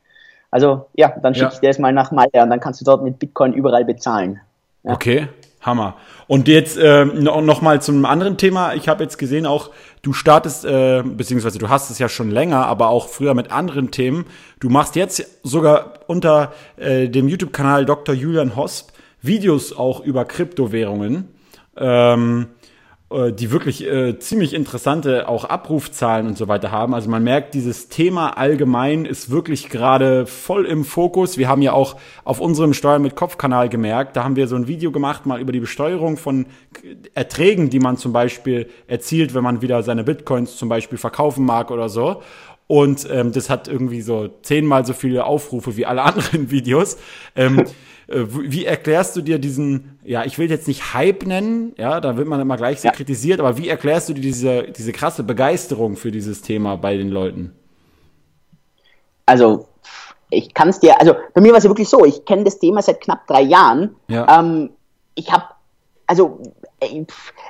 also ja, dann schicke ja. ich dir das mal nach Malta und dann kannst du dort mit Bitcoin überall bezahlen. Ja. Okay, Hammer. Und jetzt äh, noch mal zum anderen Thema. Ich habe jetzt gesehen, auch du startest, äh, beziehungsweise du hast es ja schon länger, aber auch früher mit anderen Themen. Du machst jetzt sogar unter äh, dem YouTube-Kanal Dr. Julian Hosp Videos auch über Kryptowährungen. Ähm, äh, die wirklich äh, ziemlich interessante auch Abrufzahlen und so weiter haben. Also man merkt, dieses Thema allgemein ist wirklich gerade voll im Fokus. Wir haben ja auch auf unserem Steuern mit Kopf-Kanal gemerkt, da haben wir so ein Video gemacht mal über die Besteuerung von Erträgen, die man zum Beispiel erzielt, wenn man wieder seine Bitcoins zum Beispiel verkaufen mag oder so. Und ähm, das hat irgendwie so zehnmal so viele Aufrufe wie alle anderen Videos. Ähm, äh, wie erklärst du dir diesen, ja, ich will jetzt nicht Hype nennen, ja, da wird man immer gleich so ja. kritisiert, aber wie erklärst du dir diese, diese krasse Begeisterung für dieses Thema bei den Leuten? Also, ich kann es dir, also bei mir war es ja wirklich so, ich kenne das Thema seit knapp drei Jahren. Ja. Ähm, ich habe, also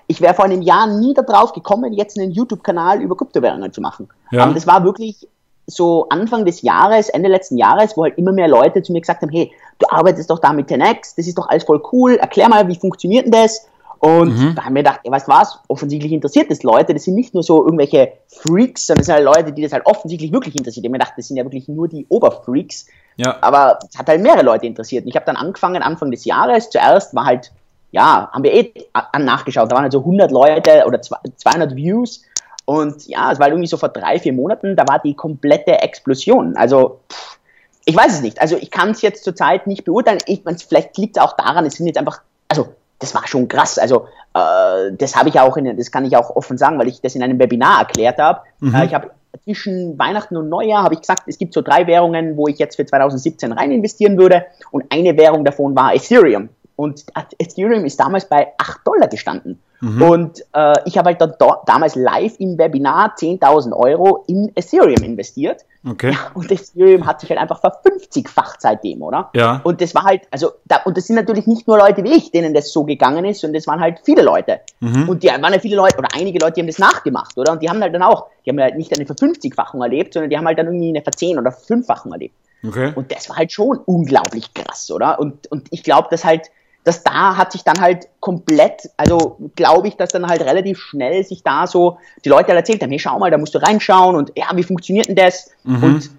ich wäre vor einem Jahr nie darauf gekommen, jetzt einen YouTube-Kanal über Kryptowährungen zu machen. Ja. Aber das war wirklich so Anfang des Jahres, Ende letzten Jahres, wo halt immer mehr Leute zu mir gesagt haben, hey, du arbeitest doch da mit 10x, das ist doch alles voll cool, erklär mal, wie funktioniert denn das? Und mhm. da haben wir gedacht, ja, weißt du was, offensichtlich interessiert das Leute, das sind nicht nur so irgendwelche Freaks, sondern das sind halt Leute, die das halt offensichtlich wirklich interessiert. Ich habe mir gedacht, das sind ja wirklich nur die Oberfreaks. Ja. Aber es hat halt mehrere Leute interessiert. Und ich habe dann angefangen, Anfang des Jahres, zuerst war halt, ja, haben wir eh nachgeschaut, da waren halt so 100 Leute oder 200 Views und ja, es war irgendwie so vor drei, vier Monaten, da war die komplette Explosion. Also, pff, ich weiß es nicht. Also, ich kann es jetzt zurzeit nicht beurteilen. Ich, vielleicht liegt es auch daran, es sind jetzt einfach, also, das war schon krass. Also, äh, das habe ich auch, in, das kann ich auch offen sagen, weil ich das in einem Webinar erklärt habe. Mhm. Äh, ich habe zwischen Weihnachten und Neujahr habe ich gesagt, es gibt so drei Währungen, wo ich jetzt für 2017 rein investieren würde. Und eine Währung davon war Ethereum. Und Ethereum ist damals bei 8 Dollar gestanden. Mhm. Und äh, ich habe halt da, damals live im Webinar 10.000 Euro in Ethereum investiert. Okay. Ja, und Ethereum hat sich halt einfach verfünfzigfacht seitdem, oder? Ja. Und das war halt, also, da, und das sind natürlich nicht nur Leute wie ich, denen das so gegangen ist, sondern das waren halt viele Leute. Mhm. Und die waren ja viele Leute, oder einige Leute, die haben das nachgemacht, oder? Und die haben halt dann auch, die haben halt nicht eine Verfünfzigfachung erlebt, sondern die haben halt dann irgendwie eine Verzehn- oder Fünffachung erlebt. Okay. Und das war halt schon unglaublich krass, oder? Und, und ich glaube, dass halt, dass da hat sich dann halt komplett, also glaube ich, dass dann halt relativ schnell sich da so die Leute halt erzählt haben, hey, schau mal, da musst du reinschauen und ja, wie funktioniert denn das? Mhm. Und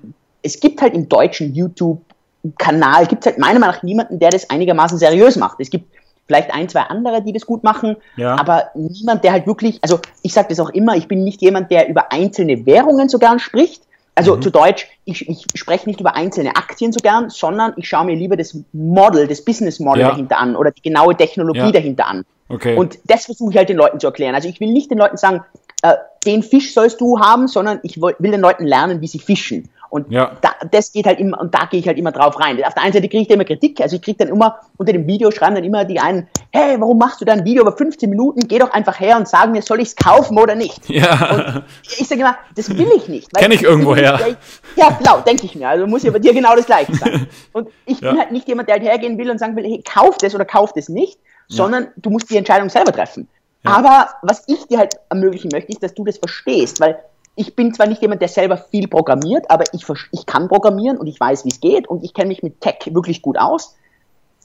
es gibt halt im deutschen YouTube-Kanal, gibt es halt meiner Meinung nach niemanden, der das einigermaßen seriös macht. Es gibt vielleicht ein, zwei andere, die das gut machen, ja. aber niemand, der halt wirklich, also ich sage das auch immer, ich bin nicht jemand, der über einzelne Währungen so gern spricht, also mhm. zu Deutsch, ich, ich spreche nicht über einzelne Aktien so gern, sondern ich schaue mir lieber das Model, das Business Model ja. dahinter an oder die genaue Technologie ja. dahinter an. Okay. Und das versuche ich halt den Leuten zu erklären. Also ich will nicht den Leuten sagen, äh, den Fisch sollst du haben, sondern ich will den Leuten lernen, wie sie fischen. Und ja. da, das geht halt immer, und da gehe ich halt immer drauf rein. Auf der einen Seite kriege ich immer Kritik, also ich kriege dann immer unter dem Video schreiben dann immer die einen, hey, warum machst du da ein Video über 15 Minuten? Geh doch einfach her und sag mir, soll ich es kaufen oder nicht? Ja. Und ich sage immer, das will ich nicht. Kenne ich irgendwo her. Ja, genau, denke ich mir. Also muss ja bei dir genau das Gleiche sein. Und ich ja. bin halt nicht jemand, der halt hergehen will und sagen will, hey, kauf das oder kauf das nicht, sondern ja. du musst die Entscheidung selber treffen. Ja. Aber was ich dir halt ermöglichen möchte, ist, dass du das verstehst, weil ich bin zwar nicht jemand, der selber viel programmiert, aber ich, ich kann programmieren und ich weiß, wie es geht und ich kenne mich mit Tech wirklich gut aus.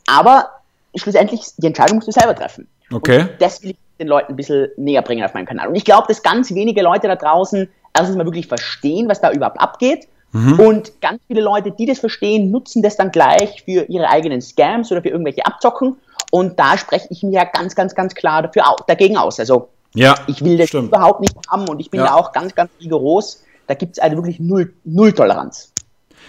Aber schlussendlich, die Entscheidung musst du selber treffen. Okay. Und das will ich den Leuten ein bisschen näher bringen auf meinem Kanal. Und ich glaube, dass ganz wenige Leute da draußen erstens mal wirklich verstehen, was da überhaupt abgeht. Mhm. Und ganz viele Leute, die das verstehen, nutzen das dann gleich für ihre eigenen Scams oder für irgendwelche Abzocken. Und da spreche ich mir ja ganz, ganz, ganz klar dafür auch, dagegen aus. Also ja, ich will das stimmt. überhaupt nicht haben und ich bin ja. da auch ganz, ganz rigoros. Da gibt es also wirklich null, null Toleranz.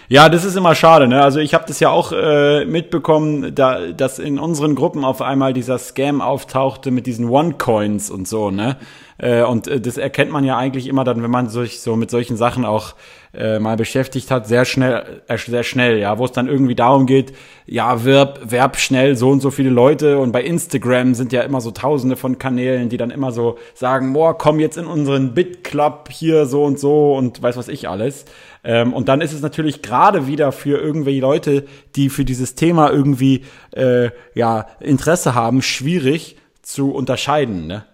Ja, das ist immer schade. Ne? Also ich habe das ja auch äh, mitbekommen, da, dass in unseren Gruppen auf einmal dieser Scam auftauchte mit diesen One-Coins und so. Ne? Äh, und äh, das erkennt man ja eigentlich immer dann, wenn man sich so mit solchen Sachen auch äh, mal beschäftigt hat, sehr schnell, sehr schnell, ja, wo es dann irgendwie darum geht, ja, wirb, werb schnell so und so viele Leute und bei Instagram sind ja immer so tausende von Kanälen, die dann immer so sagen, boah, komm jetzt in unseren Bit-Club hier so und so und weiß was ich alles. Ähm, und dann ist es natürlich gerade wieder für irgendwelche Leute, die für dieses Thema irgendwie äh, ja Interesse haben, schwierig zu unterscheiden, ne?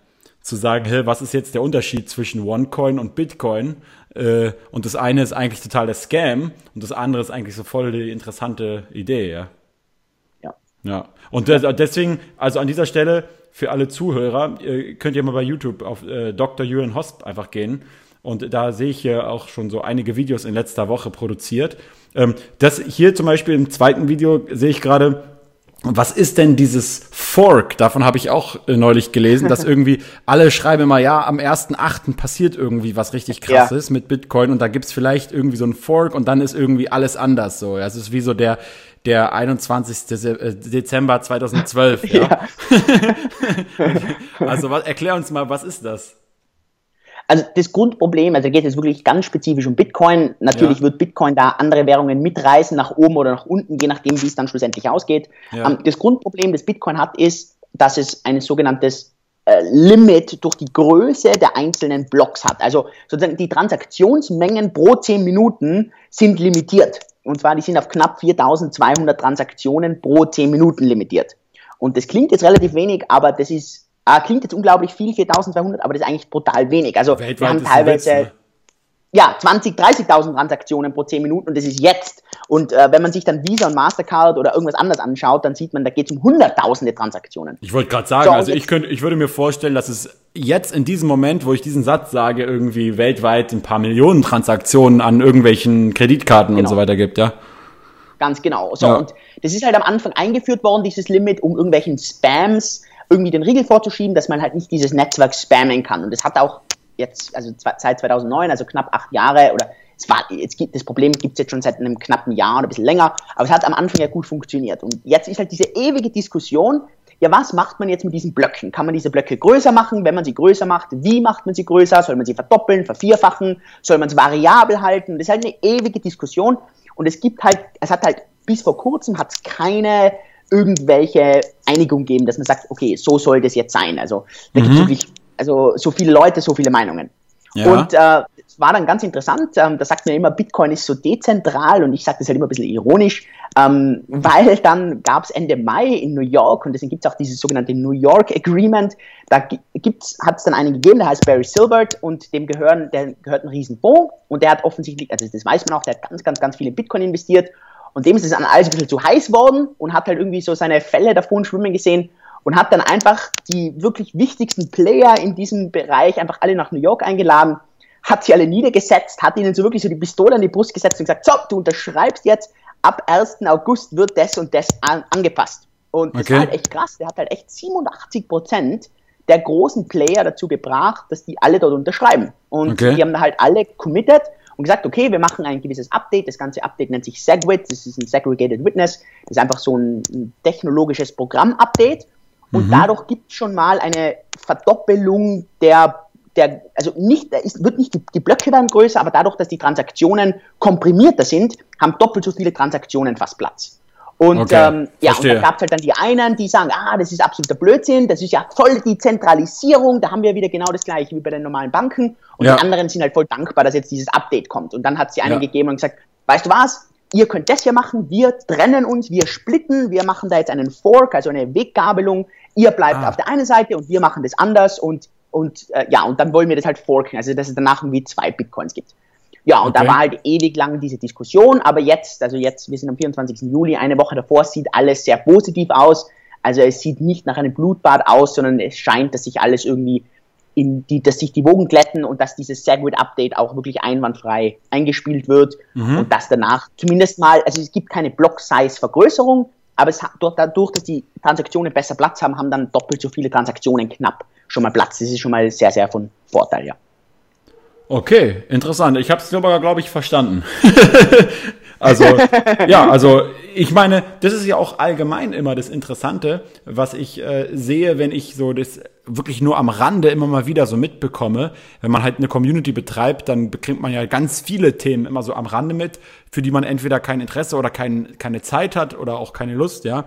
Zu sagen, hey, was ist jetzt der Unterschied zwischen OneCoin und Bitcoin? Äh, und das eine ist eigentlich total der Scam und das andere ist eigentlich so voll die interessante Idee, ja. Ja. Ja. Und deswegen, also an dieser Stelle für alle Zuhörer, könnt ihr mal bei YouTube auf äh, Dr. Julian Hosp einfach gehen. Und da sehe ich hier auch schon so einige Videos in letzter Woche produziert. Ähm, das hier zum Beispiel im zweiten Video sehe ich gerade, was ist denn dieses Fork? Davon habe ich auch äh, neulich gelesen, dass irgendwie alle schreiben immer, ja, am 1.8. passiert irgendwie was richtig krasses ja. mit Bitcoin und da gibt's vielleicht irgendwie so ein Fork und dann ist irgendwie alles anders so. Es ist wie so der, der 21. Äh, Dezember 2012. Ja. ja. also was, erklär uns mal, was ist das? Also das Grundproblem, also geht es wirklich ganz spezifisch um Bitcoin. Natürlich ja. wird Bitcoin da andere Währungen mitreißen, nach oben oder nach unten, je nachdem, wie es dann schlussendlich ausgeht. Ja. Ähm, das Grundproblem, das Bitcoin hat, ist, dass es ein sogenanntes äh, Limit durch die Größe der einzelnen Blocks hat. Also sozusagen die Transaktionsmengen pro 10 Minuten sind limitiert. Und zwar, die sind auf knapp 4200 Transaktionen pro 10 Minuten limitiert. Und das klingt jetzt relativ wenig, aber das ist Ah, klingt jetzt unglaublich viel, 4200, aber das ist eigentlich brutal wenig. Also Weltweit wir haben teilweise ne? ja, 20, 30.000 Transaktionen pro 10 Minuten und das ist jetzt. Und äh, wenn man sich dann Visa und Mastercard oder irgendwas anderes anschaut, dann sieht man, da geht es um hunderttausende Transaktionen. Ich wollte gerade sagen, so, also ich, könnte, ich würde mir vorstellen, dass es jetzt in diesem Moment, wo ich diesen Satz sage, irgendwie weltweit ein paar Millionen Transaktionen an irgendwelchen Kreditkarten genau. und so weiter gibt, ja? Ganz genau. So, ja. und das ist halt am Anfang eingeführt worden, dieses Limit, um irgendwelchen Spams irgendwie den Riegel vorzuschieben, dass man halt nicht dieses Netzwerk spammen kann. Und das hat auch jetzt, also seit 2009, also knapp acht Jahre oder es war, jetzt gibt, das Problem gibt es jetzt schon seit einem knappen Jahr oder ein bisschen länger, aber es hat am Anfang ja gut funktioniert. Und jetzt ist halt diese ewige Diskussion, ja, was macht man jetzt mit diesen Blöcken? Kann man diese Blöcke größer machen? Wenn man sie größer macht, wie macht man sie größer? Soll man sie verdoppeln, vervierfachen? Soll man sie variabel halten? Das ist halt eine ewige Diskussion. Und es gibt halt, es hat halt bis vor kurzem hat es keine irgendwelche Einigung geben, dass man sagt, okay, so soll das jetzt sein. Also da mhm. gibt es wirklich, also so viele Leute, so viele Meinungen. Ja. Und äh, es war dann ganz interessant, ähm, da sagt man immer, Bitcoin ist so dezentral und ich sage das halt immer ein bisschen ironisch, ähm, weil dann gab es Ende Mai in New York und deswegen gibt es auch dieses sogenannte New York Agreement, da hat es dann einen gegeben, der heißt Barry Silbert und dem gehören, der gehört ein Riesenfonds und der hat offensichtlich, also das weiß man auch, der hat ganz, ganz, ganz viele Bitcoin investiert und dem ist es an alles ein bisschen zu heiß worden und hat halt irgendwie so seine Fälle davon schwimmen gesehen und hat dann einfach die wirklich wichtigsten Player in diesem Bereich einfach alle nach New York eingeladen, hat sie alle niedergesetzt, hat ihnen so wirklich so die Pistole an die Brust gesetzt und gesagt, so, du unterschreibst jetzt, ab 1. August wird das und das an, angepasst. Und das okay. war halt echt krass, der hat halt echt 87 Prozent der großen Player dazu gebracht, dass die alle dort unterschreiben. Und okay. die haben halt alle committed und gesagt, okay, wir machen ein gewisses Update. Das ganze Update nennt sich SegWit, das ist ein Segregated Witness. Das ist einfach so ein, ein technologisches Programm-Update. Und mhm. dadurch gibt es schon mal eine Verdoppelung der, der also nicht, es wird nicht, die, die Blöcke werden größer, aber dadurch, dass die Transaktionen komprimierter sind, haben doppelt so viele Transaktionen fast Platz. Und okay, ähm, ja, und da gab es halt dann die einen, die sagen, ah, das ist absoluter Blödsinn, das ist ja voll die Zentralisierung, da haben wir wieder genau das gleiche wie bei den normalen Banken. Und ja. die anderen sind halt voll dankbar, dass jetzt dieses Update kommt. Und dann hat es die einen ja. gegeben und gesagt, weißt du was, ihr könnt das hier machen, wir trennen uns, wir splitten, wir machen da jetzt einen Fork, also eine Weggabelung, ihr bleibt ah. auf der einen Seite und wir machen das anders und, und äh, ja, und dann wollen wir das halt forken, also dass es danach irgendwie zwei Bitcoins gibt. Ja, und okay. da war halt ewig lang diese Diskussion, aber jetzt, also jetzt, wir sind am 24. Juli, eine Woche davor, sieht alles sehr positiv aus. Also es sieht nicht nach einem Blutbad aus, sondern es scheint, dass sich alles irgendwie in die, dass sich die Wogen glätten und dass dieses Segwit-Update auch wirklich einwandfrei eingespielt wird mhm. und dass danach zumindest mal, also es gibt keine Block-Size-Vergrößerung, aber es hat, dadurch, dass die Transaktionen besser Platz haben, haben dann doppelt so viele Transaktionen knapp schon mal Platz. Das ist schon mal sehr, sehr von Vorteil, ja. Okay, interessant. Ich habe es aber, glaube ich, verstanden. Also, ja, also ich meine, das ist ja auch allgemein immer das Interessante, was ich äh, sehe, wenn ich so das wirklich nur am Rande immer mal wieder so mitbekomme. Wenn man halt eine Community betreibt, dann bekommt man ja ganz viele Themen immer so am Rande mit, für die man entweder kein Interesse oder kein, keine Zeit hat oder auch keine Lust, ja.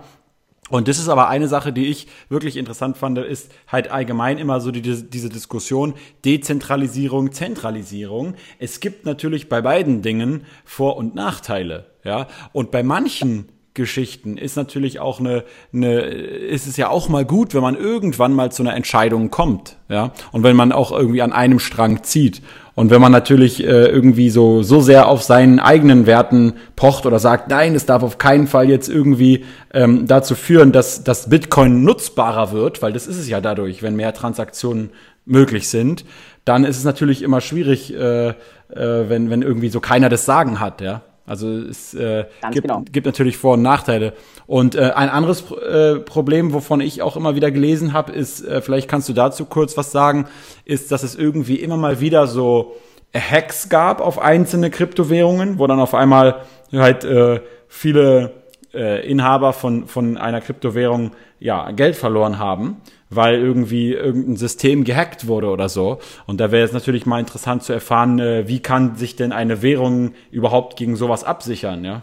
Und das ist aber eine Sache, die ich wirklich interessant fand, ist halt allgemein immer so die, diese Diskussion Dezentralisierung, Zentralisierung. Es gibt natürlich bei beiden Dingen Vor- und Nachteile, ja. Und bei manchen Geschichten ist natürlich auch eine, eine, ist es ja auch mal gut, wenn man irgendwann mal zu einer Entscheidung kommt, ja. Und wenn man auch irgendwie an einem Strang zieht. Und wenn man natürlich äh, irgendwie so, so sehr auf seinen eigenen Werten pocht oder sagt, nein, es darf auf keinen Fall jetzt irgendwie ähm, dazu führen, dass, dass Bitcoin nutzbarer wird, weil das ist es ja dadurch, wenn mehr Transaktionen möglich sind, dann ist es natürlich immer schwierig, äh, äh, wenn, wenn irgendwie so keiner das Sagen hat, ja. Also es äh, gibt, genau. gibt natürlich Vor- und Nachteile. Und äh, ein anderes äh, Problem, wovon ich auch immer wieder gelesen habe, ist, äh, vielleicht kannst du dazu kurz was sagen, ist, dass es irgendwie immer mal wieder so Hacks gab auf einzelne Kryptowährungen, wo dann auf einmal halt äh, viele äh, Inhaber von, von einer Kryptowährung ja Geld verloren haben weil irgendwie irgendein System gehackt wurde oder so. Und da wäre es natürlich mal interessant zu erfahren, äh, wie kann sich denn eine Währung überhaupt gegen sowas absichern, ja?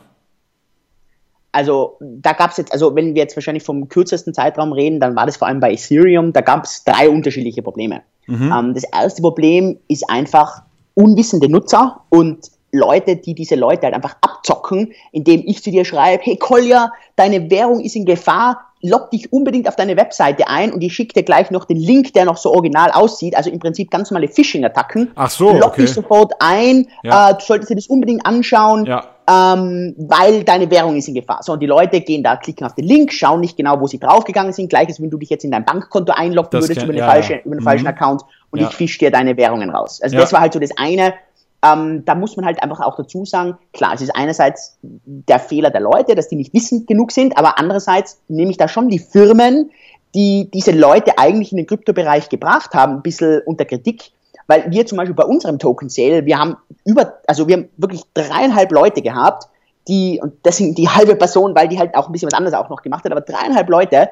Also da gab es jetzt, also wenn wir jetzt wahrscheinlich vom kürzesten Zeitraum reden, dann war das vor allem bei Ethereum, da gab es drei unterschiedliche Probleme. Mhm. Ähm, das erste Problem ist einfach unwissende Nutzer und Leute, die diese Leute halt einfach abzocken, indem ich zu dir schreibe, hey Kolja, deine Währung ist in Gefahr, log dich unbedingt auf deine Webseite ein und ich schicke dir gleich noch den Link, der noch so original aussieht. Also im Prinzip ganz normale Phishing-Attacken. Ach so, Log okay. dich sofort ein, ja. äh, du solltest dir das unbedingt anschauen, ja. ähm, weil deine Währung ist in Gefahr. So, und die Leute gehen da, klicken auf den Link, schauen nicht genau, wo sie draufgegangen sind. Gleiches, wenn du dich jetzt in dein Bankkonto einloggen das würdest kann, über, eine ja, falsche, über einen mhm. falschen Account und ich fisch dir deine Währungen raus. Also das war halt so das eine, ähm, da muss man halt einfach auch dazu sagen, klar, es ist einerseits der Fehler der Leute, dass die nicht wissend genug sind, aber andererseits nehme ich da schon die Firmen, die diese Leute eigentlich in den Kryptobereich gebracht haben, ein bisschen unter Kritik, weil wir zum Beispiel bei unserem Token Sale, wir haben über, also wir haben wirklich dreieinhalb Leute gehabt, die, und das sind die halbe Person, weil die halt auch ein bisschen was anderes auch noch gemacht hat, aber dreieinhalb Leute,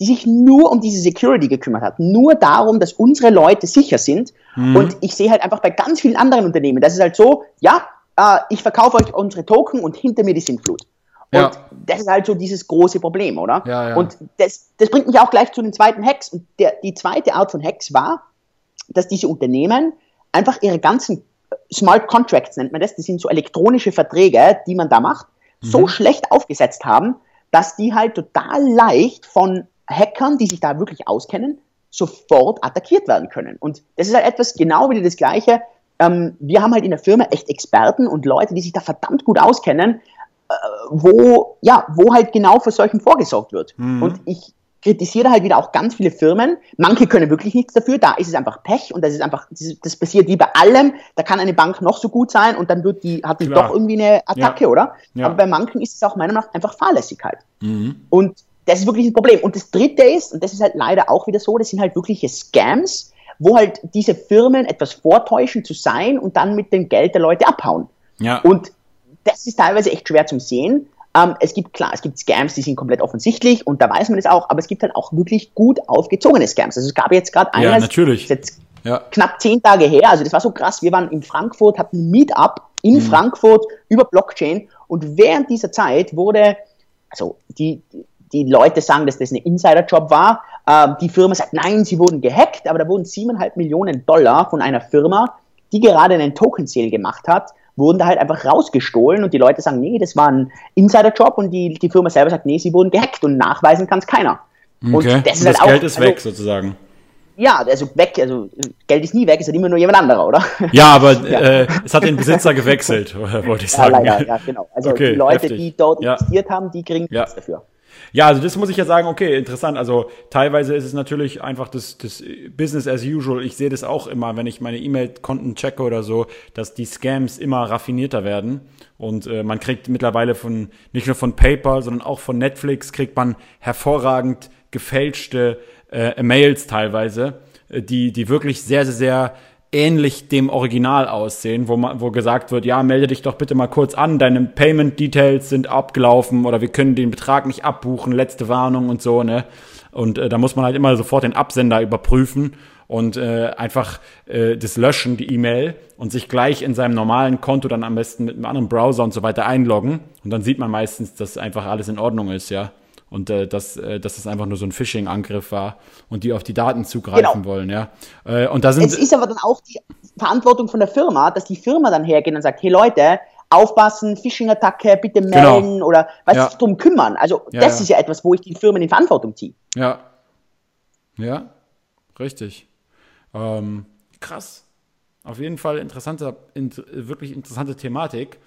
die sich nur um diese Security gekümmert hat, nur darum, dass unsere Leute sicher sind. Mhm. Und ich sehe halt einfach bei ganz vielen anderen Unternehmen, das ist halt so, ja, äh, ich verkaufe euch unsere Token und hinter mir die Sintflut. Und ja. das ist halt so dieses große Problem, oder? Ja, ja. Und das, das bringt mich auch gleich zu den zweiten Hacks. Und der, die zweite Art von Hacks war, dass diese Unternehmen einfach ihre ganzen Smart Contracts nennt man das, das sind so elektronische Verträge, die man da macht, mhm. so schlecht aufgesetzt haben, dass die halt total leicht von Hackern, die sich da wirklich auskennen, sofort attackiert werden können. Und das ist halt etwas genau wieder das Gleiche. Ähm, wir haben halt in der Firma echt Experten und Leute, die sich da verdammt gut auskennen, äh, wo, ja, wo halt genau für solchen vorgesorgt wird. Mhm. Und ich kritisiere halt wieder auch ganz viele Firmen. Manche können wirklich nichts dafür, da ist es einfach Pech und das ist einfach, das, das passiert wie bei allem. Da kann eine Bank noch so gut sein und dann wird die, hat die Klar. doch irgendwie eine Attacke, ja. oder? Ja. Aber bei manchen ist es auch meiner Meinung nach einfach Fahrlässigkeit. Mhm. Und das ist wirklich ein Problem. Und das dritte ist, und das ist halt leider auch wieder so, das sind halt wirkliche Scams, wo halt diese Firmen etwas vortäuschen zu sein und dann mit dem Geld der Leute abhauen. Ja. Und das ist teilweise echt schwer zum Sehen. Ähm, es gibt klar, es gibt Scams, die sind komplett offensichtlich und da weiß man es auch, aber es gibt halt auch wirklich gut aufgezogene Scams. Also es gab jetzt gerade eines, ja, natürlich. jetzt ja. knapp zehn Tage her, also das war so krass, wir waren in Frankfurt, hatten ein Meetup in mhm. Frankfurt über Blockchain und während dieser Zeit wurde, also die, die Leute sagen, dass das ein Insider-Job war. Ähm, die Firma sagt, nein, sie wurden gehackt, aber da wurden siebeneinhalb Millionen Dollar von einer Firma, die gerade einen Token-Sale gemacht hat, wurden da halt einfach rausgestohlen und die Leute sagen, nee, das war ein Insider-Job und die, die Firma selber sagt, nee, sie wurden gehackt und nachweisen kann es keiner. Okay. Und das, und das halt Geld auch, ist also, weg sozusagen. Ja, also weg, also Geld ist nie weg, ist ja immer nur jemand anderer, oder? Ja, aber ja. Äh, es hat den Besitzer gewechselt, wollte ich sagen. Ja, ja, ja genau. Also okay, die Leute, heftig. die dort investiert haben, die kriegen nichts dafür. Ja, also das muss ich ja sagen, okay, interessant. Also teilweise ist es natürlich einfach das, das Business as usual. Ich sehe das auch immer, wenn ich meine E-Mail-Konten checke oder so, dass die Scams immer raffinierter werden. Und äh, man kriegt mittlerweile von, nicht nur von PayPal, sondern auch von Netflix, kriegt man hervorragend gefälschte äh, Mails teilweise, äh, die, die wirklich sehr, sehr, sehr ähnlich dem Original aussehen, wo man, wo gesagt wird, ja, melde dich doch bitte mal kurz an, deine Payment Details sind abgelaufen oder wir können den Betrag nicht abbuchen, letzte Warnung und so, ne? Und äh, da muss man halt immer sofort den Absender überprüfen und äh, einfach äh, das löschen, die E-Mail und sich gleich in seinem normalen Konto dann am besten mit einem anderen Browser und so weiter einloggen und dann sieht man meistens, dass einfach alles in Ordnung ist, ja. Und äh, dass, äh, dass es einfach nur so ein Phishing-Angriff war und die auf die Daten zugreifen genau. wollen, ja. Äh, und da sind es ist aber dann auch die Verantwortung von der Firma, dass die Firma dann hergeht und sagt, hey Leute, aufpassen, Phishing-Attacke, bitte genau. melden genau. oder was ja. drum kümmern. Also ja, das ja. ist ja etwas, wo ich die Firmen in Verantwortung ziehe. Ja. Ja, richtig. Ähm, krass. Auf jeden Fall interessante, in, wirklich interessante Thematik.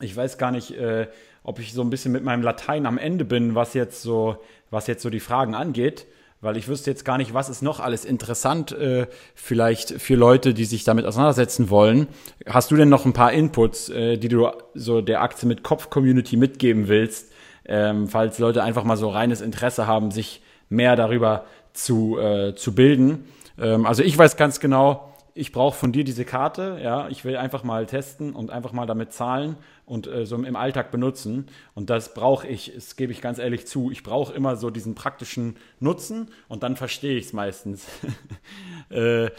Ich weiß gar nicht, äh, ob ich so ein bisschen mit meinem Latein am Ende bin, was jetzt so, was jetzt so die Fragen angeht, weil ich wüsste jetzt gar nicht, was ist noch alles interessant, äh, vielleicht für Leute, die sich damit auseinandersetzen wollen. Hast du denn noch ein paar Inputs, äh, die du so der Aktie mit Kopf-Community mitgeben willst, ähm, falls Leute einfach mal so reines Interesse haben, sich mehr darüber zu, äh, zu bilden? Ähm, also ich weiß ganz genau, ich brauche von dir diese Karte, ja, ich will einfach mal testen und einfach mal damit zahlen und äh, so im Alltag benutzen. Und das brauche ich, das gebe ich ganz ehrlich zu. Ich brauche immer so diesen praktischen Nutzen und dann verstehe ich es meistens. äh,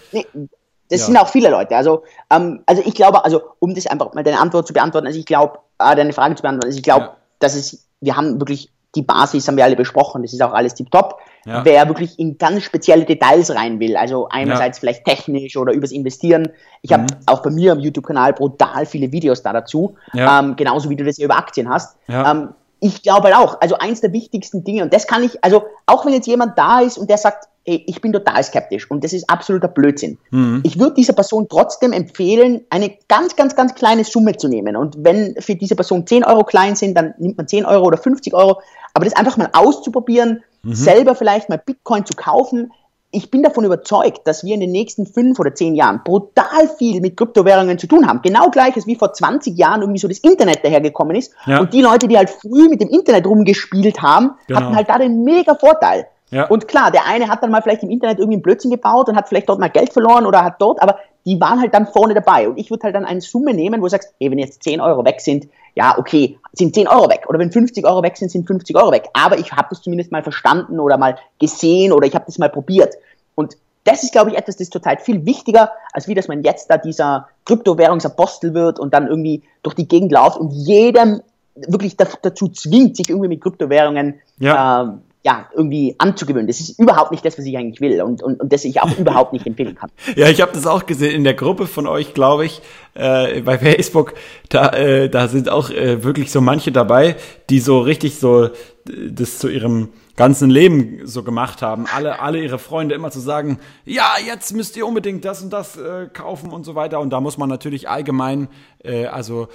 das ja. sind auch viele Leute. Also, ähm, also ich glaube, also um das einfach mal deine Antwort zu beantworten, also ich glaube, äh, deine Frage zu beantworten, also ich glaube, ja. dass es, wir haben wirklich die Basis haben wir alle besprochen, das ist auch alles tiptop. Ja. Wer wirklich in ganz spezielle Details rein will, also einerseits ja. vielleicht technisch oder übers Investieren. Ich habe mhm. auch bei mir am YouTube-Kanal brutal viele Videos da dazu, ja. ähm, genauso wie du das ja über Aktien hast. Ähm, ich glaube halt auch, also eins der wichtigsten Dinge, und das kann ich, also auch wenn jetzt jemand da ist und der sagt, ey, ich bin total skeptisch und das ist absoluter Blödsinn. Mhm. Ich würde dieser Person trotzdem empfehlen, eine ganz, ganz, ganz kleine Summe zu nehmen. Und wenn für diese Person 10 Euro klein sind, dann nimmt man 10 Euro oder 50 Euro. Aber das einfach mal auszuprobieren, mhm. selber vielleicht mal Bitcoin zu kaufen. Ich bin davon überzeugt, dass wir in den nächsten fünf oder zehn Jahren brutal viel mit Kryptowährungen zu tun haben. Genau gleiches wie vor 20 Jahren irgendwie so das Internet dahergekommen ist. Ja. Und die Leute, die halt früh mit dem Internet rumgespielt haben, genau. hatten halt da den mega Vorteil. Ja. Und klar, der eine hat dann mal vielleicht im Internet irgendwie einen Blödsinn gebaut und hat vielleicht dort mal Geld verloren oder hat dort, aber die waren halt dann vorne dabei. Und ich würde halt dann eine Summe nehmen, wo du sagst, ey, wenn jetzt 10 Euro weg sind, ja, okay, sind 10 Euro weg. Oder wenn 50 Euro weg sind, sind 50 Euro weg. Aber ich habe das zumindest mal verstanden oder mal gesehen oder ich habe das mal probiert. Und das ist, glaube ich, etwas, das ist total viel wichtiger, als wie, dass man jetzt da dieser Kryptowährungsapostel wird und dann irgendwie durch die Gegend läuft und jedem wirklich dazu zwingt, sich irgendwie mit Kryptowährungen ja. ähm, ja, irgendwie anzugewöhnen. Das ist überhaupt nicht das, was ich eigentlich will und, und, und das ich auch überhaupt nicht empfehlen kann. Ja, ich habe das auch gesehen in der Gruppe von euch, glaube ich, äh, bei Facebook. Da, äh, da sind auch äh, wirklich so manche dabei, die so richtig so das zu ihrem ganzen Leben so gemacht haben. Alle, alle ihre Freunde immer zu sagen, ja, jetzt müsst ihr unbedingt das und das äh, kaufen und so weiter. Und da muss man natürlich allgemein, äh, also,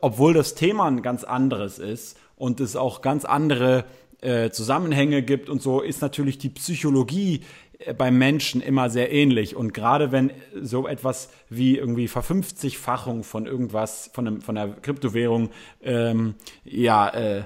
obwohl das Thema ein ganz anderes ist und es auch ganz andere äh, Zusammenhänge gibt und so, ist natürlich die Psychologie äh, beim Menschen immer sehr ähnlich. Und gerade wenn so etwas wie irgendwie Verfünfzigfachung von irgendwas, von, einem, von der Kryptowährung, ähm, ja, äh,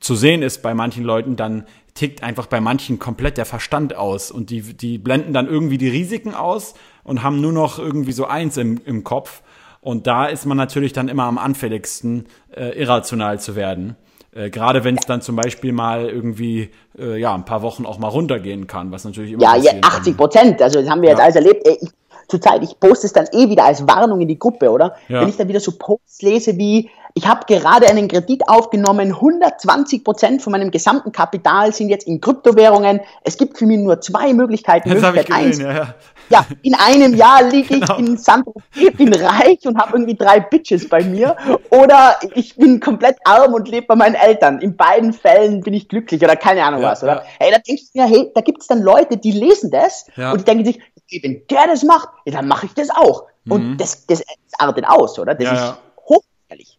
zu sehen ist bei manchen Leuten, dann tickt einfach bei manchen komplett der Verstand aus und die, die blenden dann irgendwie die Risiken aus und haben nur noch irgendwie so eins im, im Kopf. Und da ist man natürlich dann immer am anfälligsten, äh, irrational zu werden. Äh, Gerade wenn es dann zum Beispiel mal irgendwie äh, ja ein paar Wochen auch mal runtergehen kann, was natürlich immer ja, ja 80 Prozent. Also das haben wir jetzt alles erlebt. Ich, zurzeit, ich poste es dann eh wieder als Warnung in die Gruppe, oder? Ja. Wenn ich dann wieder so Posts lese wie, ich habe gerade einen Kredit aufgenommen, 120 Prozent von meinem gesamten Kapital sind jetzt in Kryptowährungen. Es gibt für mich nur zwei Möglichkeiten. Das Möglichkeit ich gesehen, eins, ja, ja. ja, in einem Jahr liege genau. ich in San bin reich und habe irgendwie drei Bitches bei mir. Oder ich bin komplett arm und lebe bei meinen Eltern. In beiden Fällen bin ich glücklich oder keine Ahnung ja, was, oder? Hey, da denkst du hey, da gibt es dann Leute, die lesen das und die denken sich, wenn der das macht, ja, dann mache ich das auch. Mhm. Und das, das artet aus, oder? Das ist hochgefährlich.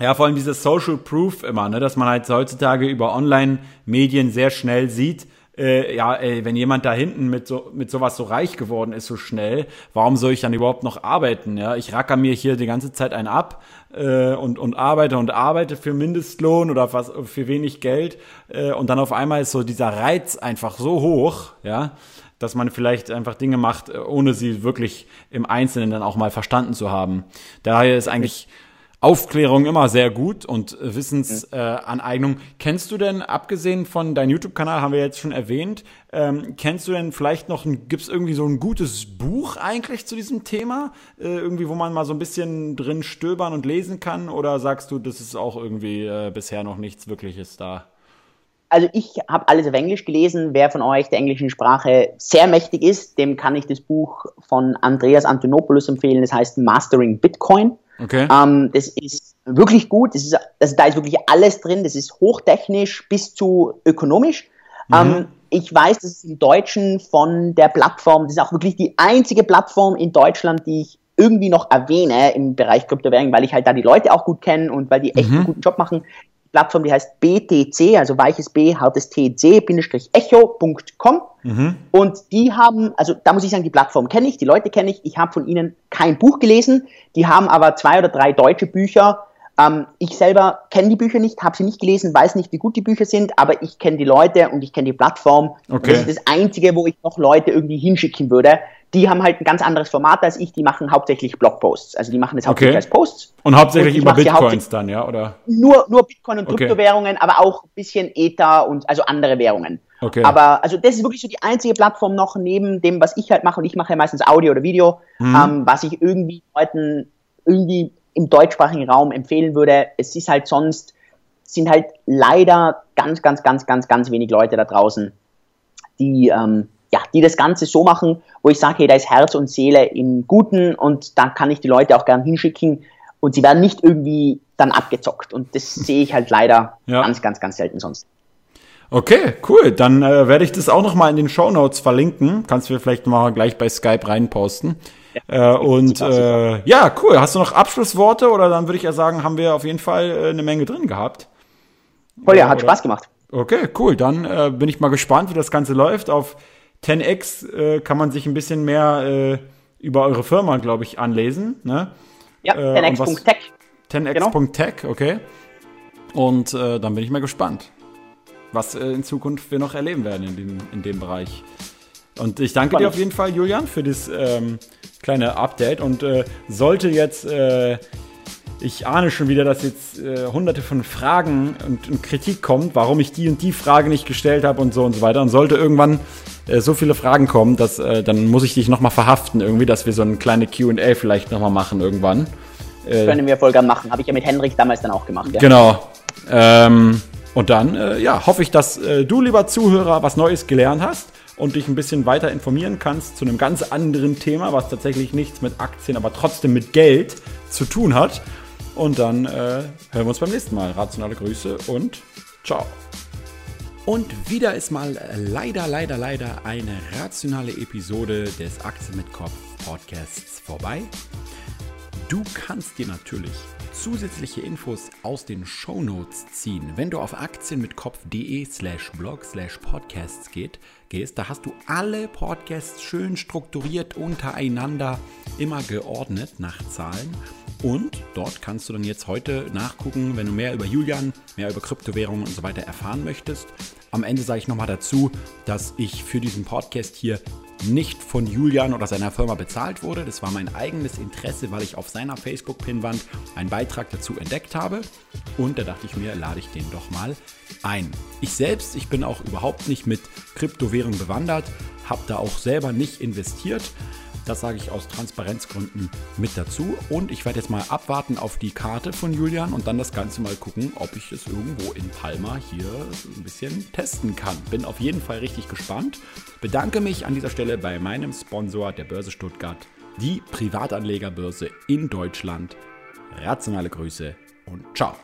Ja, vor allem dieses Social Proof immer, ne, dass man halt heutzutage über Online-Medien sehr schnell sieht, äh, ja, ey, wenn jemand da hinten mit so mit sowas so reich geworden ist so schnell, warum soll ich dann überhaupt noch arbeiten? Ja, ich racker mir hier die ganze Zeit einen ab äh, und und arbeite und arbeite für Mindestlohn oder was für wenig Geld äh, und dann auf einmal ist so dieser Reiz einfach so hoch, ja, dass man vielleicht einfach Dinge macht, äh, ohne sie wirklich im Einzelnen dann auch mal verstanden zu haben. Daher ist eigentlich Aufklärung immer sehr gut und Wissensaneignung. Äh, kennst du denn, abgesehen von deinem YouTube-Kanal, haben wir jetzt schon erwähnt, ähm, kennst du denn vielleicht noch, gibt es irgendwie so ein gutes Buch eigentlich zu diesem Thema? Äh, irgendwie, wo man mal so ein bisschen drin stöbern und lesen kann? Oder sagst du, das ist auch irgendwie äh, bisher noch nichts Wirkliches da? Also ich habe alles auf Englisch gelesen. Wer von euch der englischen Sprache sehr mächtig ist, dem kann ich das Buch von Andreas Antonopoulos empfehlen. Das heißt Mastering Bitcoin. Okay. Ähm, das ist wirklich gut. Das ist, also da ist wirklich alles drin. Das ist hochtechnisch bis zu ökonomisch. Mhm. Ähm, ich weiß, das ist im Deutschen von der Plattform, das ist auch wirklich die einzige Plattform in Deutschland, die ich irgendwie noch erwähne im Bereich Kryptowährung, weil ich halt da die Leute auch gut kenne und weil die echt mhm. einen guten Job machen. Plattform, die heißt BTC, also weiches B, hartes TC-echo.com. Mhm. Und die haben, also da muss ich sagen, die Plattform kenne ich, die Leute kenne ich. Ich habe von ihnen kein Buch gelesen. Die haben aber zwei oder drei deutsche Bücher. Ähm, ich selber kenne die Bücher nicht, habe sie nicht gelesen, weiß nicht, wie gut die Bücher sind, aber ich kenne die Leute und ich kenne die Plattform. Okay. das ist das Einzige, wo ich noch Leute irgendwie hinschicken würde, die haben halt ein ganz anderes Format als ich, die machen hauptsächlich Blogposts. Also die machen das hauptsächlich okay. als Posts. Und hauptsächlich und über Bitcoins dann, ja? Oder? Nur, nur Bitcoin und okay. Kryptowährungen, aber auch ein bisschen Ether und also andere Währungen. Okay. Aber also das ist wirklich so die einzige Plattform noch neben dem, was ich halt mache, und ich mache ja meistens Audio oder Video, mhm. ähm, was ich irgendwie Leuten irgendwie im deutschsprachigen Raum empfehlen würde. Es ist halt sonst, sind halt leider ganz, ganz, ganz, ganz, ganz wenig Leute da draußen, die ähm, ja, die das Ganze so machen, wo ich sage, hey, da ist Herz und Seele im Guten und da kann ich die Leute auch gern hinschicken und sie werden nicht irgendwie dann abgezockt. Und das sehe ich halt leider ja. ganz, ganz, ganz selten sonst. Okay, cool. Dann äh, werde ich das auch noch mal in den Show Notes verlinken. Kannst du vielleicht mal gleich bei Skype reinposten. Ja, äh, und. Äh, ja, cool. Hast du noch Abschlussworte oder dann würde ich ja sagen, haben wir auf jeden Fall äh, eine Menge drin gehabt. Voll, ja, hat oder? Spaß gemacht. Okay, cool. Dann äh, bin ich mal gespannt, wie das Ganze läuft. Auf 10x äh, kann man sich ein bisschen mehr äh, über eure Firma, glaube ich, anlesen. Ne? Ja, 10x.tech. Äh, 10x.tech, genau. okay. Und äh, dann bin ich mal gespannt, was äh, in Zukunft wir noch erleben werden in dem, in dem Bereich. Und ich danke dir auf jeden Fall, Julian, für das ähm, kleine Update. Und sollte jetzt ich ahne schon wieder, dass jetzt äh, hunderte von Fragen und, und, Kritik kommt, warum ich die und die Frage nicht gestellt habe und so und so weiter. Und sollte irgendwann äh, so viele Fragen kommen, dass, äh, dann muss ich dich nochmal verhaften irgendwie, dass wir so eine kleine Q&A vielleicht nochmal machen irgendwann. Das äh, können wir voll gern machen. Habe ich ja mit Henrik damals dann auch gemacht. Ja. Genau. Ähm, und dann, äh, ja, hoffe ich, dass äh, du, lieber Zuhörer, was Neues gelernt hast und dich ein bisschen weiter informieren kannst zu einem ganz anderen Thema, was tatsächlich nichts mit Aktien, aber trotzdem mit Geld zu tun hat. Und dann äh, hören wir uns beim nächsten Mal. Rationale Grüße und ciao. Und wieder ist mal leider, leider, leider eine rationale Episode des Aktien mit Kopf Podcasts vorbei. Du kannst dir natürlich zusätzliche Infos aus den Show Notes ziehen. Wenn du auf aktienmitkopf.de slash blog slash podcasts geht, gehst, da hast du alle Podcasts schön strukturiert untereinander, immer geordnet nach Zahlen. Und dort kannst du dann jetzt heute nachgucken, wenn du mehr über Julian, mehr über Kryptowährungen und so weiter erfahren möchtest. Am Ende sage ich nochmal dazu, dass ich für diesen Podcast hier nicht von Julian oder seiner Firma bezahlt wurde. Das war mein eigenes Interesse, weil ich auf seiner Facebook-Pinwand einen Beitrag dazu entdeckt habe. Und da dachte ich mir, lade ich den doch mal ein. Ich selbst, ich bin auch überhaupt nicht mit Kryptowährung bewandert, habe da auch selber nicht investiert. Das sage ich aus Transparenzgründen mit dazu. Und ich werde jetzt mal abwarten auf die Karte von Julian und dann das Ganze mal gucken, ob ich es irgendwo in Palma hier ein bisschen testen kann. Bin auf jeden Fall richtig gespannt. Bedanke mich an dieser Stelle bei meinem Sponsor der Börse Stuttgart, die Privatanlegerbörse in Deutschland. Rationale Grüße und ciao.